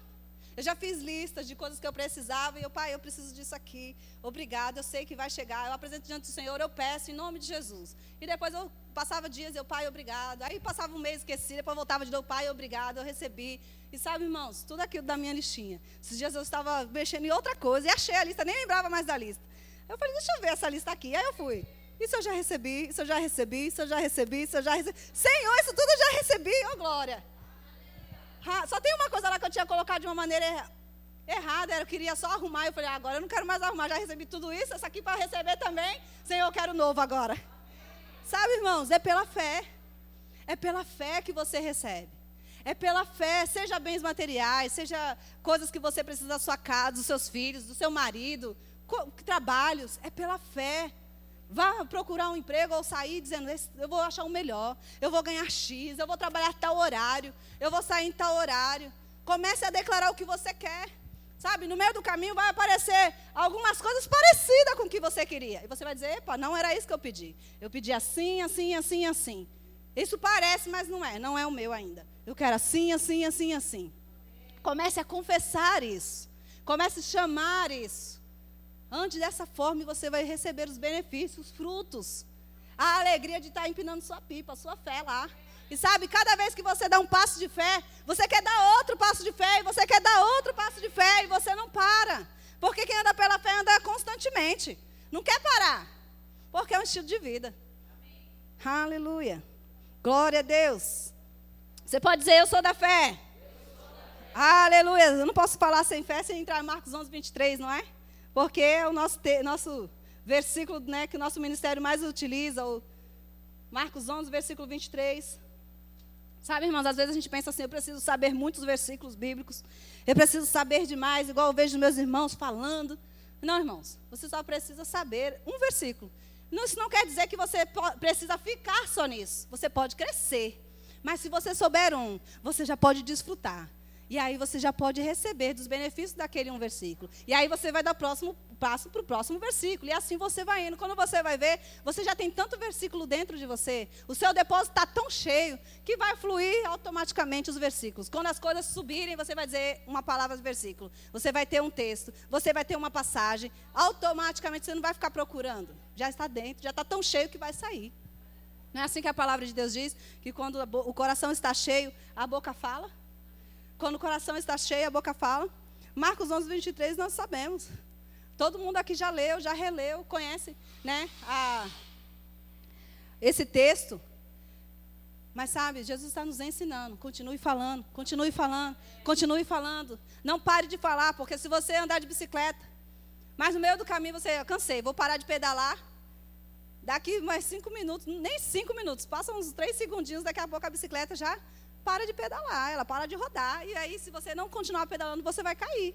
Eu já fiz listas de coisas que eu precisava e eu, pai, eu preciso disso aqui. Obrigado, eu sei que vai chegar. Eu apresento diante do Senhor, eu peço em nome de Jesus. E depois eu passava dias, eu, pai, obrigado. Aí passava um mês, esqueci, depois voltava de novo, pai, obrigado, eu recebi. E sabe, irmãos, tudo aquilo da minha listinha. Esses dias eu estava mexendo em outra coisa e achei a lista, nem lembrava mais da lista. Eu falei, deixa eu ver essa lista aqui. Aí eu fui. Isso eu já recebi, isso eu já recebi, isso eu já recebi, isso eu já recebi. Senhor, isso tudo eu já recebi, ô oh, glória. Só tem uma coisa lá que eu tinha colocado de uma maneira errada, eu queria só arrumar. Eu falei, ah, agora eu não quero mais arrumar, já recebi tudo isso, essa aqui para receber também. Senhor, eu quero novo agora. Sabe, irmãos, é pela fé. É pela fé que você recebe. É pela fé, seja bens materiais, seja coisas que você precisa da sua casa, dos seus filhos, do seu marido, trabalhos. É pela fé. Vá procurar um emprego ou sair dizendo: eu vou achar um melhor, eu vou ganhar X, eu vou trabalhar tal horário, eu vou sair em tal horário. Comece a declarar o que você quer. Sabe, no meio do caminho vai aparecer algumas coisas parecidas com o que você queria. E você vai dizer: epa, não era isso que eu pedi. Eu pedi assim, assim, assim, assim. Isso parece, mas não é, não é o meu ainda. Eu quero assim, assim, assim, assim. Comece a confessar isso. Comece a chamar isso. Antes dessa forma, você vai receber os benefícios, os frutos. A alegria de estar empinando sua pipa, sua fé lá. E sabe, cada vez que você dá um passo de fé, você quer dar outro passo de fé, e você quer dar outro passo de fé, e você não para. Porque quem anda pela fé anda constantemente. Não quer parar. Porque é um estilo de vida. Amém. Aleluia. Glória a Deus. Você pode dizer, eu sou da fé. Sou da fé. Aleluia. Eu não posso falar sem fé sem entrar em Marcos 11, 23, não é? Porque é o nosso, te, nosso versículo né, que o nosso ministério mais utiliza, o Marcos 11, versículo 23. Sabe, irmãos, às vezes a gente pensa assim, eu preciso saber muitos versículos bíblicos, eu preciso saber demais, igual eu vejo meus irmãos falando. Não, irmãos, você só precisa saber um versículo. Isso não quer dizer que você precisa ficar só nisso. Você pode crescer. Mas se você souber um, você já pode desfrutar. E aí você já pode receber dos benefícios daquele um versículo. E aí você vai dar o próximo passo para o próximo versículo. E assim você vai indo. Quando você vai ver, você já tem tanto versículo dentro de você. O seu depósito está tão cheio que vai fluir automaticamente os versículos. Quando as coisas subirem, você vai dizer uma palavra de versículo. Você vai ter um texto. Você vai ter uma passagem. Automaticamente você não vai ficar procurando. Já está dentro, já está tão cheio que vai sair. Não é assim que a palavra de Deus diz? Que quando o coração está cheio, a boca fala? Quando o coração está cheio, a boca fala. Marcos 11, 23, nós sabemos. Todo mundo aqui já leu, já releu, conhece né, a, esse texto. Mas sabe, Jesus está nos ensinando. Continue falando, continue falando, continue falando. Não pare de falar, porque se você andar de bicicleta, mas no meio do caminho você, cansei, vou parar de pedalar. Daqui mais cinco minutos, nem cinco minutos, passam uns três segundinhos, daqui a pouco a bicicleta já para de pedalar, ela para de rodar. E aí, se você não continuar pedalando, você vai cair.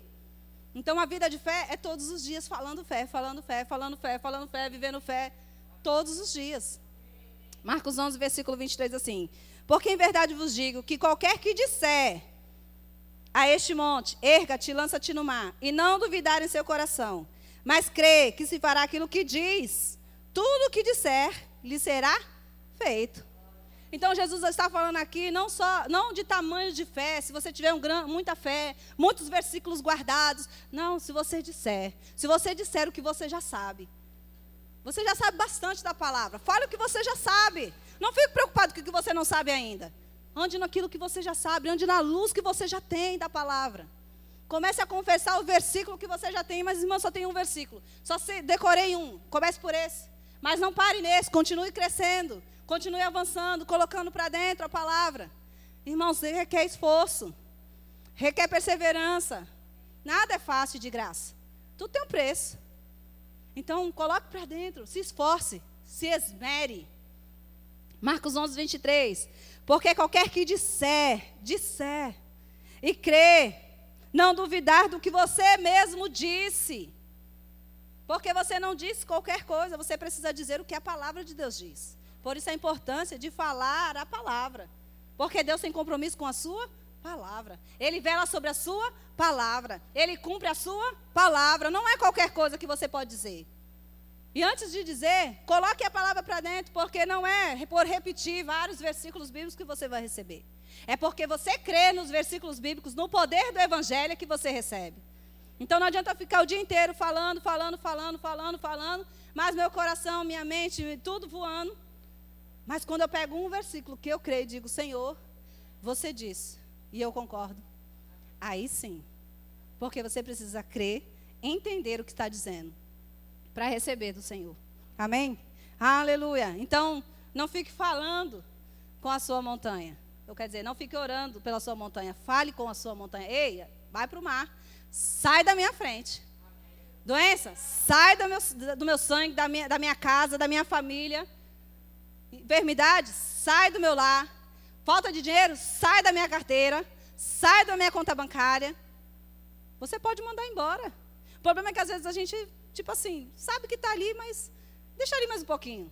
Então, a vida de fé é todos os dias falando fé, falando fé, falando fé, falando fé, vivendo fé, todos os dias. Marcos 11, versículo 23, assim: Porque em verdade vos digo que qualquer que disser a este monte, erga-te, lança-te no mar, e não duvidar em seu coração, mas crê que se fará aquilo que diz, tudo o que disser lhe será feito. Então Jesus está falando aqui não só não de tamanho de fé, se você tiver um gran, muita fé, muitos versículos guardados. Não, se você disser, se você disser o que você já sabe. Você já sabe bastante da palavra. Fale o que você já sabe. Não fique preocupado com o que você não sabe ainda. Ande naquilo que você já sabe, ande na luz que você já tem da palavra. Comece a confessar o versículo que você já tem, mas irmão, só tem um versículo. Só se decorei um. Comece por esse. Mas não pare nesse, continue crescendo. Continue avançando, colocando para dentro a palavra. Irmãos, requer esforço, requer perseverança. Nada é fácil de graça. Tudo tem um preço. Então, coloque para dentro, se esforce, se esmere. Marcos 11, 23. Porque qualquer que disser, disser, e crer, não duvidar do que você mesmo disse. Porque você não disse qualquer coisa, você precisa dizer o que a palavra de Deus diz. Por isso a importância de falar a palavra. Porque Deus tem compromisso com a sua palavra. Ele vela sobre a sua palavra. Ele cumpre a sua palavra. Não é qualquer coisa que você pode dizer. E antes de dizer, coloque a palavra para dentro, porque não é por repetir vários versículos bíblicos que você vai receber. É porque você crê nos versículos bíblicos, no poder do evangelho que você recebe. Então não adianta ficar o dia inteiro falando, falando, falando, falando, falando, mas meu coração, minha mente, tudo voando. Mas quando eu pego um versículo que eu creio e digo, Senhor, você disse, e eu concordo, aí sim. Porque você precisa crer, entender o que está dizendo, para receber do Senhor. Amém? Aleluia. Então, não fique falando com a sua montanha. Eu quero dizer, não fique orando pela sua montanha. Fale com a sua montanha. Ei, vai para o mar. Sai da minha frente. Doença, sai do meu, do meu sangue, da minha, da minha casa, da minha família. Enfermidade, sai do meu lar. Falta de dinheiro, sai da minha carteira. Sai da minha conta bancária. Você pode mandar embora. O problema é que às vezes a gente, tipo assim, sabe que está ali, mas deixa ali mais um pouquinho.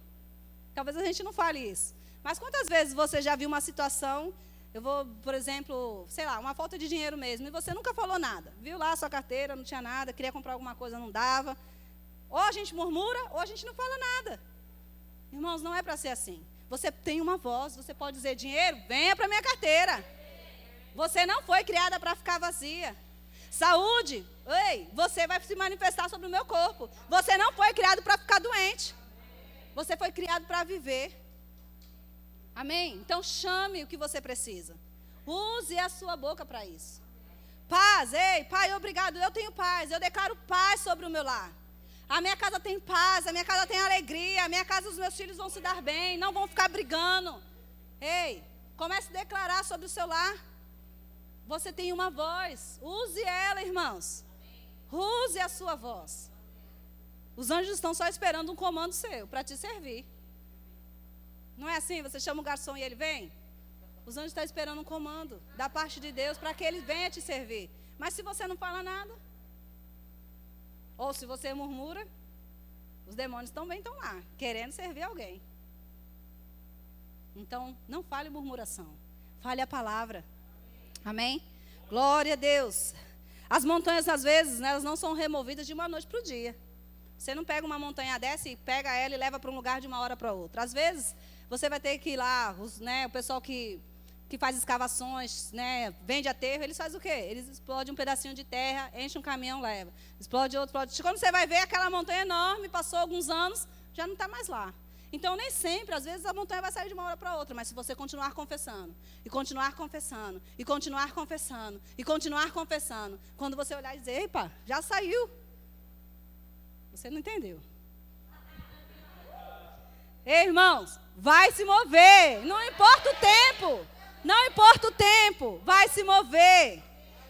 Talvez a gente não fale isso. Mas quantas vezes você já viu uma situação, eu vou, por exemplo, sei lá, uma falta de dinheiro mesmo, e você nunca falou nada. Viu lá a sua carteira, não tinha nada, queria comprar alguma coisa, não dava. Ou a gente murmura, ou a gente não fala nada. Irmãos, não é para ser assim. Você tem uma voz, você pode dizer: dinheiro, venha para minha carteira. Você não foi criada para ficar vazia. Saúde, ei, você vai se manifestar sobre o meu corpo. Você não foi criado para ficar doente. Você foi criado para viver. Amém? Então chame o que você precisa. Use a sua boca para isso. Paz, ei, Pai, obrigado. Eu tenho paz. Eu declaro paz sobre o meu lar. A minha casa tem paz, a minha casa tem alegria, a minha casa os meus filhos vão se dar bem, não vão ficar brigando. Ei, comece a declarar sobre o seu lar. Você tem uma voz, use ela, irmãos. Use a sua voz. Os anjos estão só esperando um comando seu para te servir. Não é assim? Você chama o garçom e ele vem? Os anjos estão esperando um comando da parte de Deus para que ele venha te servir. Mas se você não fala nada, ou se você murmura, os demônios também estão lá, querendo servir alguém. Então, não fale murmuração. Fale a palavra. Amém? Glória a Deus. As montanhas, às vezes, né, elas não são removidas de uma noite para o dia. Você não pega uma montanha dessa e pega ela e leva para um lugar de uma hora para outra. Às vezes, você vai ter que ir lá, os, né, o pessoal que, que faz escavações, né, vende aterro, eles fazem o quê? Eles explodem um pedacinho de terra, enchem um caminhão, leva. Explode outro, explode. Quando você vai ver aquela montanha enorme, passou alguns anos, já não está mais lá. Então, nem sempre, às vezes a montanha vai sair de uma hora para outra, mas se você continuar confessando, e continuar confessando, e continuar confessando, e continuar confessando, quando você olhar e dizer, epa, já saiu, você não entendeu. Ei, irmãos, vai se mover. Não importa o tempo. Não importa o tempo. Vai se mover.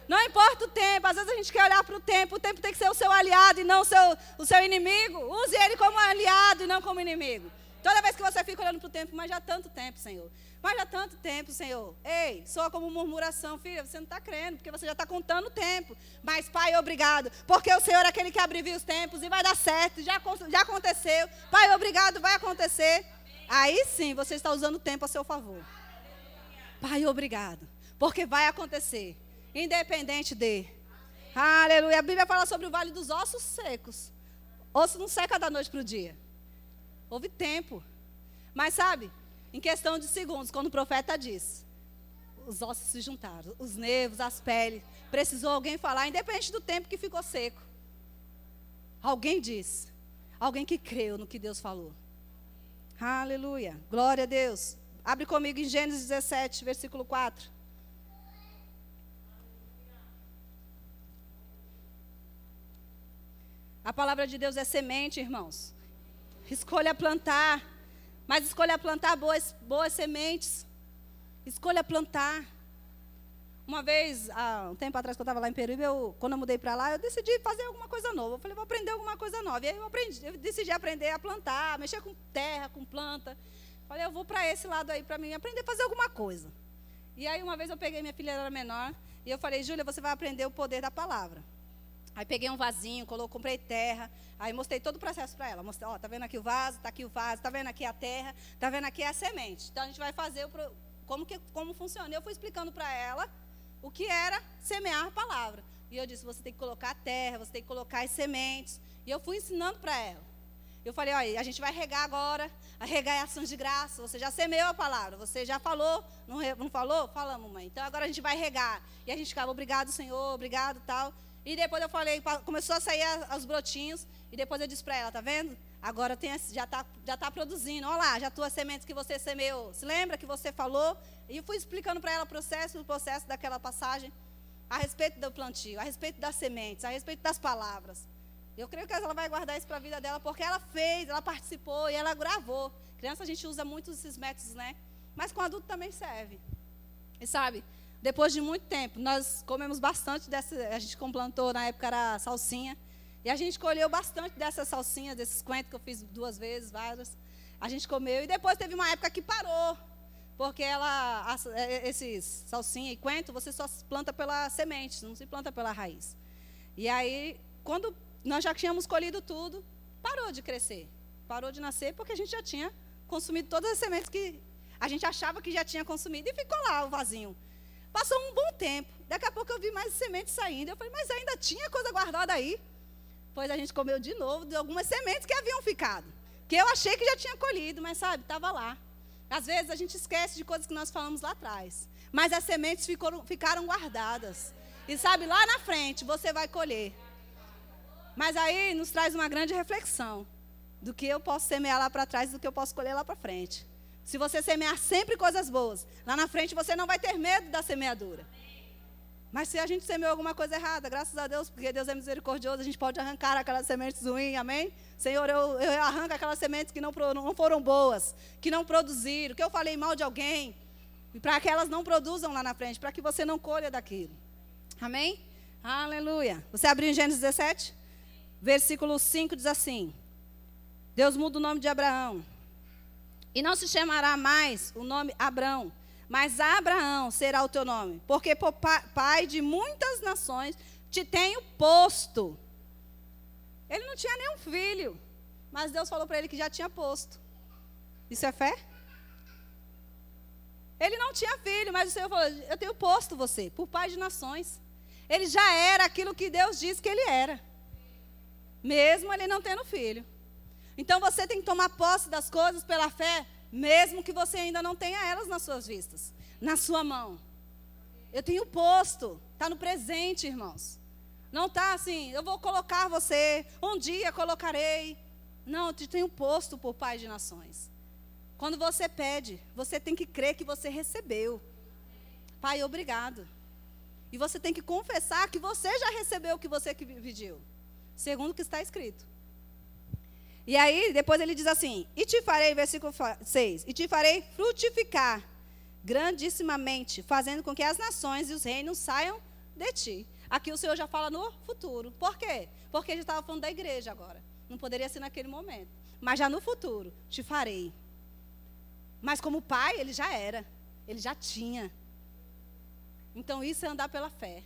Não importa o tempo. Às vezes a gente quer olhar para o tempo. O tempo tem que ser o seu aliado e não o seu, o seu inimigo. Use ele como aliado e não como inimigo. Toda vez que você fica olhando para o tempo, mas já há tanto tempo, Senhor. Mas já há tanto tempo, Senhor. Ei, soa como murmuração, filha. Você não está crendo, porque você já está contando o tempo. Mas, Pai, obrigado. Porque o Senhor é aquele que abrevia os tempos e vai dar certo. Já, já aconteceu. Pai, obrigado, vai acontecer. Aí sim você está usando o tempo a seu favor. Pai, obrigado. Porque vai acontecer. Independente de. Aleluia. A Bíblia fala sobre o vale dos ossos secos. Osso não seca da noite para o dia. Houve tempo. Mas sabe, em questão de segundos, quando o profeta disse, os ossos se juntaram, os nervos, as peles. Precisou alguém falar, independente do tempo que ficou seco. Alguém disse. Alguém que creu no que Deus falou. Aleluia. Glória a Deus. Abre comigo em Gênesis 17, versículo 4. A palavra de Deus é semente, irmãos. Escolha plantar. Mas escolha plantar boas, boas sementes. Escolha plantar. Uma vez, há um tempo atrás que eu estava lá em Peruíbe, eu, quando eu mudei para lá, eu decidi fazer alguma coisa nova. Eu falei, vou aprender alguma coisa nova. E aí eu, aprendi, eu decidi aprender a plantar, mexer com terra, com planta. Falei, eu vou para esse lado aí para mim aprender a fazer alguma coisa. E aí uma vez eu peguei minha filha era menor e eu falei, Júlia, você vai aprender o poder da palavra. Aí peguei um vasinho, coloquei, comprei terra, aí mostrei todo o processo para ela. Mostrei, ó, tá vendo aqui o vaso, tá aqui o vaso, tá vendo aqui a terra, tá vendo aqui a semente. Então a gente vai fazer o, como que como funciona. Eu fui explicando para ela o que era semear a palavra. E eu disse, você tem que colocar a terra, você tem que colocar as sementes. E eu fui ensinando para ela. Eu falei, olha, a gente vai regar agora. A regar é ações de graça. Você já semeou a palavra, você já falou, não, não falou? Falamos, mãe. Então agora a gente vai regar. E a gente ficava, obrigado, Senhor, obrigado, tal. E depois eu falei, começou a sair os brotinhos. E depois eu disse para ela, tá vendo? Agora tem, já está já tá produzindo. Olha lá, já tuas sementes que você semeou. Se lembra que você falou? E eu fui explicando para ela o processo, o processo daquela passagem a respeito do plantio, a respeito das sementes, a respeito das palavras. Eu creio que ela vai guardar isso para a vida dela, porque ela fez, ela participou e ela gravou. Criança a gente usa muito esses métodos, né? Mas com adulto também serve. E sabe, depois de muito tempo, nós comemos bastante dessa. A gente complantou, na época era salsinha. E a gente colheu bastante dessas salsinhas, desses coentros que eu fiz duas vezes, várias. A gente comeu. E depois teve uma época que parou. Porque ela, é, esses salsinha e coentro, você só planta pela semente, não se planta pela raiz. E aí, quando nós já tínhamos colhido tudo, parou de crescer. Parou de nascer porque a gente já tinha consumido todas as sementes que a gente achava que já tinha consumido e ficou lá o vasinho. Passou um bom tempo. Daqui a pouco eu vi mais sementes saindo. Eu falei, mas ainda tinha coisa guardada aí. Pois a gente comeu de novo de algumas sementes que haviam ficado. Que eu achei que já tinha colhido, mas sabe, estava lá. Às vezes a gente esquece de coisas que nós falamos lá atrás. Mas as sementes ficaram, ficaram guardadas. E sabe, lá na frente você vai colher. Mas aí nos traz uma grande reflexão do que eu posso semear lá para trás e do que eu posso colher lá para frente. Se você semear sempre coisas boas, lá na frente você não vai ter medo da semeadura. Mas se a gente semeou alguma coisa errada, graças a Deus, porque Deus é misericordioso, a gente pode arrancar aquelas sementes ruins, amém? Senhor, eu, eu arranco aquelas sementes que não, não foram boas, que não produziram, que eu falei mal de alguém, para que elas não produzam lá na frente, para que você não colha daquilo. Amém? Aleluia. Você abriu em Gênesis 17? Versículo 5 diz assim: Deus muda o nome de Abraão. E não se chamará mais o nome Abraão, mas Abraão será o teu nome, porque por pai de muitas nações te tenho posto. Ele não tinha nenhum filho, mas Deus falou para ele que já tinha posto. Isso é fé? Ele não tinha filho, mas o Senhor falou: Eu tenho posto você por pai de nações. Ele já era aquilo que Deus disse que ele era, mesmo ele não tendo filho. Então você tem que tomar posse das coisas pela fé, mesmo que você ainda não tenha elas nas suas vistas, na sua mão. Eu tenho posto, está no presente, irmãos. Não está assim, eu vou colocar você, um dia colocarei. Não, eu te tenho posto por Pai de Nações. Quando você pede, você tem que crer que você recebeu. Pai, obrigado. E você tem que confessar que você já recebeu o que você pediu, segundo o que está escrito. E aí, depois ele diz assim: E te farei, versículo 6, e te farei frutificar grandissimamente, fazendo com que as nações e os reinos saiam de ti. Aqui o Senhor já fala no futuro. Por quê? Porque ele estava falando da igreja agora. Não poderia ser naquele momento. Mas já no futuro, te farei. Mas como pai, ele já era. Ele já tinha. Então isso é andar pela fé.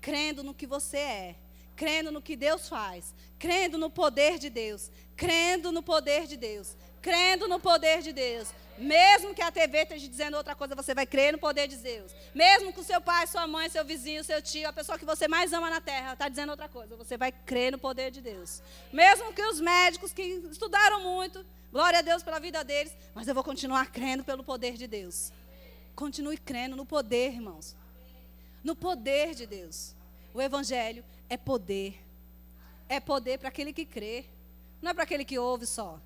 Crendo no que você é crendo no que Deus faz, crendo no poder de Deus, crendo no poder de Deus, crendo no poder de Deus. Mesmo que a TV esteja dizendo outra coisa, você vai crer no poder de Deus. Mesmo que o seu pai, sua mãe, seu vizinho, seu tio, a pessoa que você mais ama na terra, está dizendo outra coisa, você vai crer no poder de Deus. Mesmo que os médicos que estudaram muito, glória a Deus pela vida deles, mas eu vou continuar crendo pelo poder de Deus. Continue crendo no poder, irmãos. No poder de Deus. O Evangelho é poder. É poder para aquele que crê. Não é para aquele que ouve só.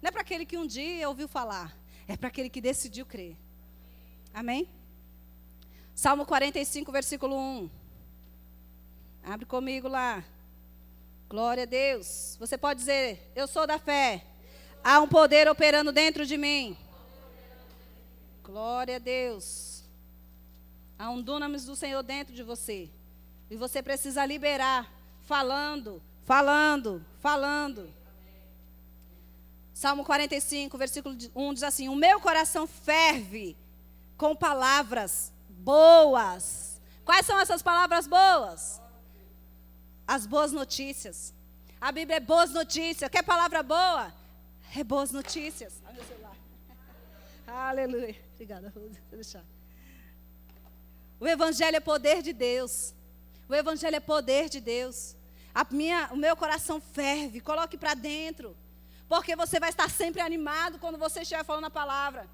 Não é para aquele que um dia ouviu falar. É para aquele que decidiu crer. Amém? Salmo 45, versículo 1. Abre comigo lá. Glória a Deus. Você pode dizer: Eu sou da fé. Há um poder operando dentro de mim. Glória a Deus. Há um dunamis do Senhor dentro de você. E você precisa liberar, falando, falando, falando. Salmo 45, versículo 1 diz assim: O meu coração ferve com palavras boas. Quais são essas palavras boas? As boas notícias. A Bíblia é boas notícias. Quer palavra boa? É boas notícias. [LAUGHS] Aleluia. Obrigada, vou deixar. O Evangelho é poder de Deus. O Evangelho é poder de Deus. Minha, o meu coração ferve. Coloque para dentro. Porque você vai estar sempre animado quando você estiver falando a palavra.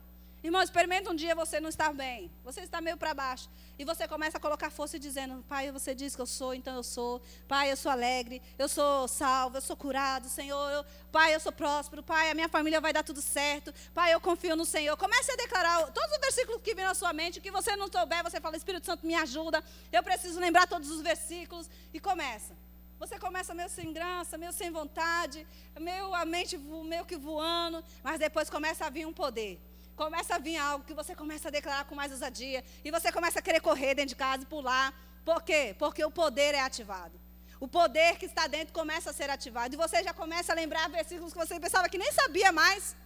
Irmão, experimenta um dia você não estar bem. Você está meio para baixo. E você começa a colocar força dizendo: Pai, você diz que eu sou, então eu sou. Pai, eu sou alegre. Eu sou salvo. Eu sou curado. Senhor, eu, Pai, eu sou próspero. Pai, a minha família vai dar tudo certo. Pai, eu confio no Senhor. Comece a declarar todos os versículos que vêm na sua mente. que você não souber, você fala: Espírito Santo, me ajuda. Eu preciso lembrar todos os versículos. E começa. Você começa meio sem graça, meio sem vontade, meio a mente meio que voando, mas depois começa a vir um poder começa a vir algo que você começa a declarar com mais ousadia. E você começa a querer correr dentro de casa e pular. Por quê? Porque o poder é ativado. O poder que está dentro começa a ser ativado. E você já começa a lembrar versículos que você pensava que nem sabia mais.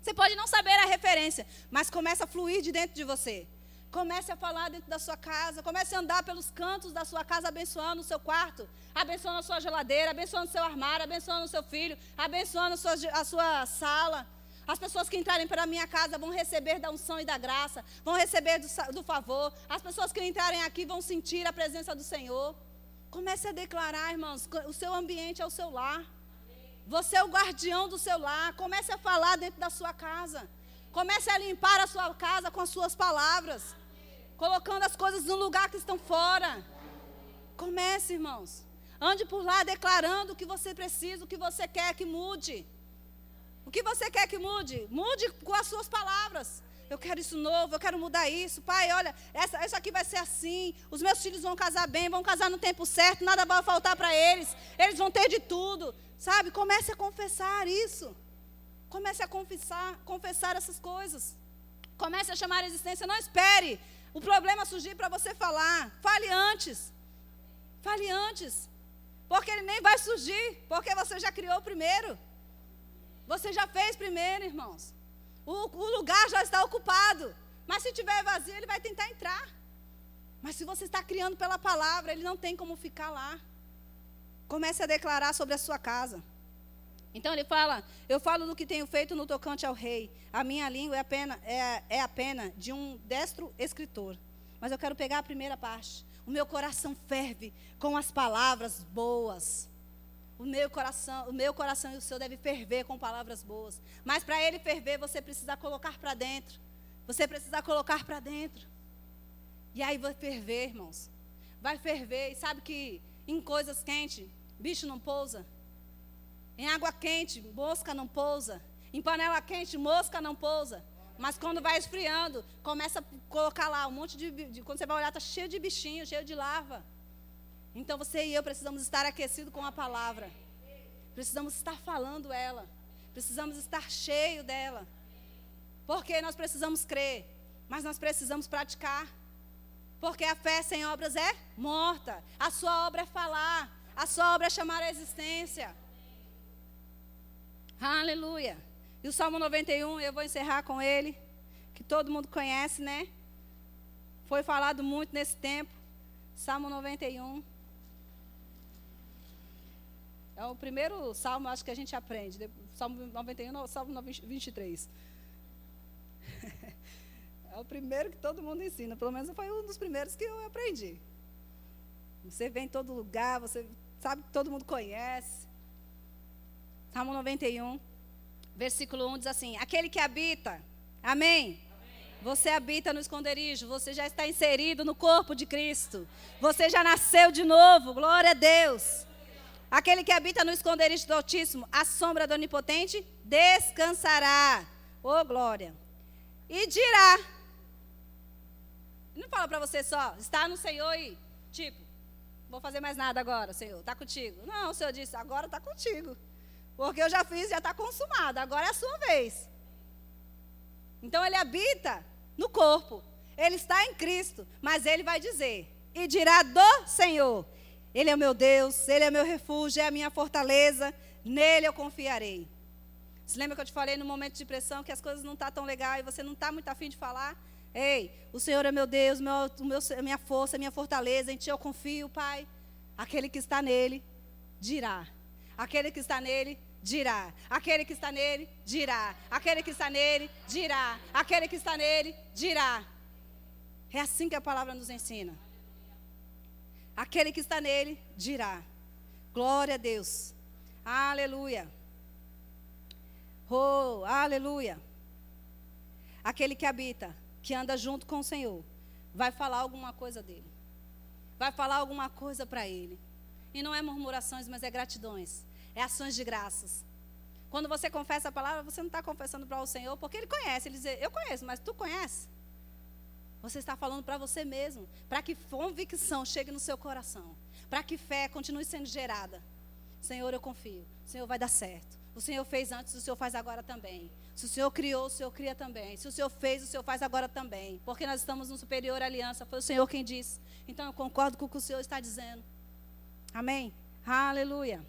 Você pode não saber a referência, mas começa a fluir de dentro de você. Comece a falar dentro da sua casa. Comece a andar pelos cantos da sua casa, abençoando o seu quarto, abençoando a sua geladeira, abençoando o seu armário, abençoando o seu filho, abençoando a sua, a sua sala. As pessoas que entrarem para a minha casa vão receber da unção e da graça, vão receber do, do, favor. As pessoas que entrarem aqui vão sentir a presença do Senhor. Comece a declarar, irmãos, o seu ambiente é o seu lar. Você é o guardião do seu lar. Comece a falar dentro da sua casa. Comece a limpar a sua casa com as suas palavras, colocando as coisas no lugar que estão fora. Comece, irmãos. Ande por lá declarando o que você precisa, o que você quer que mude. O que você quer que mude? Mude com as suas palavras. Eu quero isso novo, eu quero mudar isso. Pai, olha, essa, isso aqui vai ser assim. Os meus filhos vão casar bem, vão casar no tempo certo, nada vai faltar para eles. Eles vão ter de tudo. Sabe? Comece a confessar isso. Comece a confessar, confessar essas coisas. Comece a chamar a existência. Não espere o problema surgir para você falar. Fale antes. Fale antes. Porque ele nem vai surgir, porque você já criou primeiro. Você já fez primeiro, irmãos. O, o lugar já está ocupado. Mas se tiver vazio, ele vai tentar entrar. Mas se você está criando pela palavra, ele não tem como ficar lá. Comece a declarar sobre a sua casa. Então ele fala: Eu falo do que tenho feito no tocante ao rei. A minha língua é a pena, é, é a pena de um destro escritor. Mas eu quero pegar a primeira parte. O meu coração ferve com as palavras boas. O meu coração, o meu coração e o seu deve ferver com palavras boas. Mas para ele ferver, você precisa colocar para dentro. Você precisa colocar para dentro. E aí vai ferver, irmãos. Vai ferver. E sabe que em coisas quentes, bicho não pousa. Em água quente, mosca não pousa. Em panela quente, mosca não pousa. Mas quando vai esfriando, começa a colocar lá um monte de. de quando você vai olhar, está cheio de bichinho, cheio de larva. Então você e eu precisamos estar aquecidos com a palavra. Precisamos estar falando ela. Precisamos estar cheio dela. Porque nós precisamos crer, mas nós precisamos praticar. Porque a fé sem obras é morta. A sua obra é falar. A sua obra é chamar a existência. Aleluia. E o Salmo 91, eu vou encerrar com ele, que todo mundo conhece, né? Foi falado muito nesse tempo. Salmo 91. É o primeiro salmo, acho que a gente aprende. Salmo 91, Salmo 23. [LAUGHS] É o primeiro que todo mundo ensina. Pelo menos foi um dos primeiros que eu aprendi. Você vem em todo lugar, você sabe que todo mundo conhece. Salmo 91, versículo 1 diz assim: Aquele que habita, amém? Você habita no esconderijo, você já está inserido no corpo de Cristo. Você já nasceu de novo, glória a Deus. Aquele que habita no esconderijo do Altíssimo, a sombra do Onipotente, descansará. Oh, glória. E dirá. Não fala para você só, está no Senhor e, tipo, vou fazer mais nada agora, Senhor, está contigo. Não, o Senhor disse, agora está contigo. Porque eu já fiz, já está consumado, agora é a sua vez. Então ele habita no corpo, ele está em Cristo, mas ele vai dizer, e dirá do Senhor: ele é o meu Deus, Ele é meu refúgio, é a minha fortaleza, nele eu confiarei. Você lembra que eu te falei no momento de pressão que as coisas não estão tá tão legais e você não está muito afim de falar? Ei, o Senhor é meu Deus, meu, meu, minha força, minha fortaleza, em Ti eu confio, Pai. Aquele que está nele, dirá. Aquele que está nele, dirá. Aquele que está nele, dirá. Aquele que está nele, dirá. Aquele que está nele, dirá. É assim que a palavra nos ensina. Aquele que está nele dirá: Glória a Deus. Aleluia. Oh, aleluia. Aquele que habita, que anda junto com o Senhor, vai falar alguma coisa dele. Vai falar alguma coisa para ele. E não é murmurações, mas é gratidões. É ações de graças. Quando você confessa a palavra, você não está confessando para o Senhor, porque Ele conhece. Ele diz, eu conheço, mas tu conhece? Você está falando para você mesmo, para que convicção chegue no seu coração, para que fé continue sendo gerada. Senhor, eu confio. Senhor vai dar certo. O Senhor fez antes, o Senhor faz agora também. Se o Senhor criou, o Senhor cria também. Se o Senhor fez, o Senhor faz agora também. Porque nós estamos no superior aliança. Foi o Senhor quem disse. Então eu concordo com o que o Senhor está dizendo. Amém? Aleluia.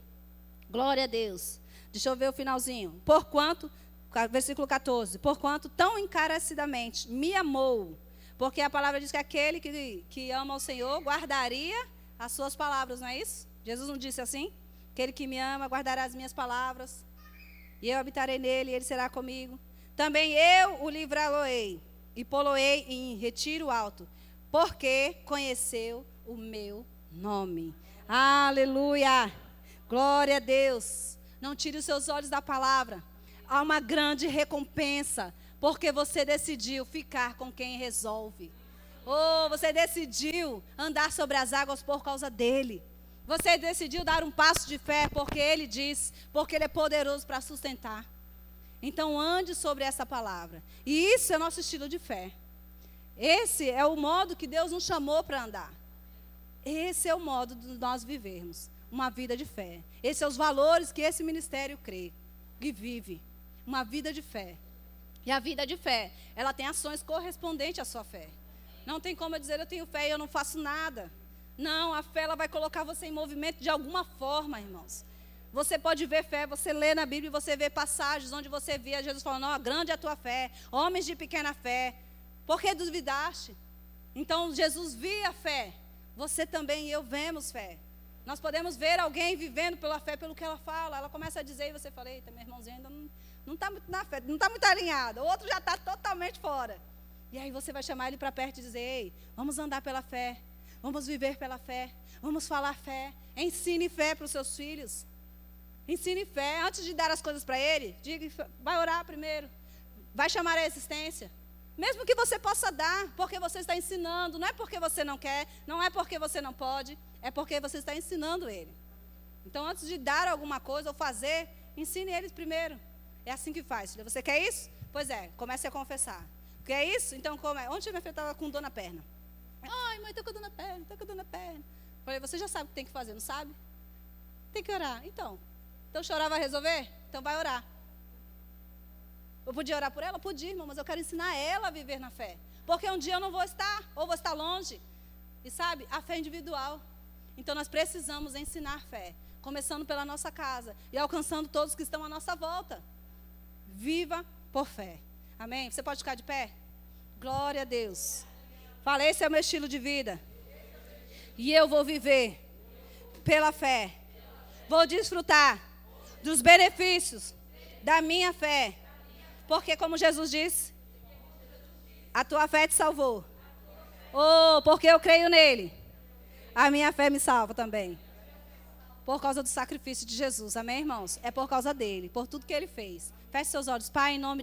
Glória a Deus. Deixa eu ver o finalzinho. Porquanto, versículo 14. Porquanto tão encarecidamente me amou. Porque a palavra diz que aquele que, que ama o Senhor guardaria as suas palavras, não é isso? Jesus não disse assim? Aquele que me ama guardará as minhas palavras, e eu habitarei nele, e ele será comigo. Também eu o livrá-lo-ei, e poloei em retiro alto, porque conheceu o meu nome. Aleluia! Glória a Deus. Não tire os seus olhos da palavra. Há uma grande recompensa, porque você decidiu ficar com quem resolve. Oh, você decidiu andar sobre as águas por causa dele. Você decidiu dar um passo de fé porque Ele diz, porque Ele é poderoso para sustentar. Então ande sobre essa palavra. E isso é nosso estilo de fé. Esse é o modo que Deus nos chamou para andar. Esse é o modo de nós vivermos uma vida de fé. Esses são os valores que esse ministério crê e vive. Uma vida de fé. E a vida de fé, ela tem ações correspondentes à sua fé. Não tem como eu dizer eu tenho fé e eu não faço nada. Não, a fé ela vai colocar você em movimento de alguma forma, irmãos. Você pode ver fé, você lê na Bíblia e você vê passagens onde você via Jesus falando: oh, grande é a tua fé, homens de pequena fé. Por que duvidaste? Então Jesus via fé. Você também e eu vemos fé. Nós podemos ver alguém vivendo pela fé, pelo que ela fala. Ela começa a dizer e você fala: eita, meu irmãozinho ainda não está muito na fé, não está muito alinhado. O outro já está totalmente fora. E aí você vai chamar ele para perto e dizer: ei, vamos andar pela fé. Vamos viver pela fé. Vamos falar fé. Ensine fé para os seus filhos. Ensine fé. Antes de dar as coisas para ele, diga, vai orar primeiro. Vai chamar a existência. Mesmo que você possa dar, porque você está ensinando. Não é porque você não quer, não é porque você não pode, é porque você está ensinando ele. Então, antes de dar alguma coisa ou fazer, ensine eles primeiro. É assim que faz. Você quer isso? Pois é, comece a confessar. Quer isso? Então, como é? Ontem minha filha estava com dor na perna. Ai, mãe, estou com dor na perna, estou com dor na perna. Falei, você já sabe o que tem que fazer, não sabe? Tem que orar. Então, então chorar vai resolver? Então vai orar. Eu podia orar por ela? Podia, irmão, mas eu quero ensinar ela a viver na fé. Porque um dia eu não vou estar, ou vou estar longe. E sabe, a fé é individual. Então nós precisamos ensinar fé, começando pela nossa casa e alcançando todos que estão à nossa volta. Viva por fé. Amém? Você pode ficar de pé? Glória a Deus. Fala, esse é o meu estilo de vida. E eu vou viver pela fé. Vou desfrutar dos benefícios da minha fé. Porque, como Jesus disse, a tua fé te salvou. Oh, porque eu creio nele. A minha fé me salva também. Por causa do sacrifício de Jesus. Amém, irmãos? É por causa dele, por tudo que ele fez. Feche seus olhos, Pai, em nome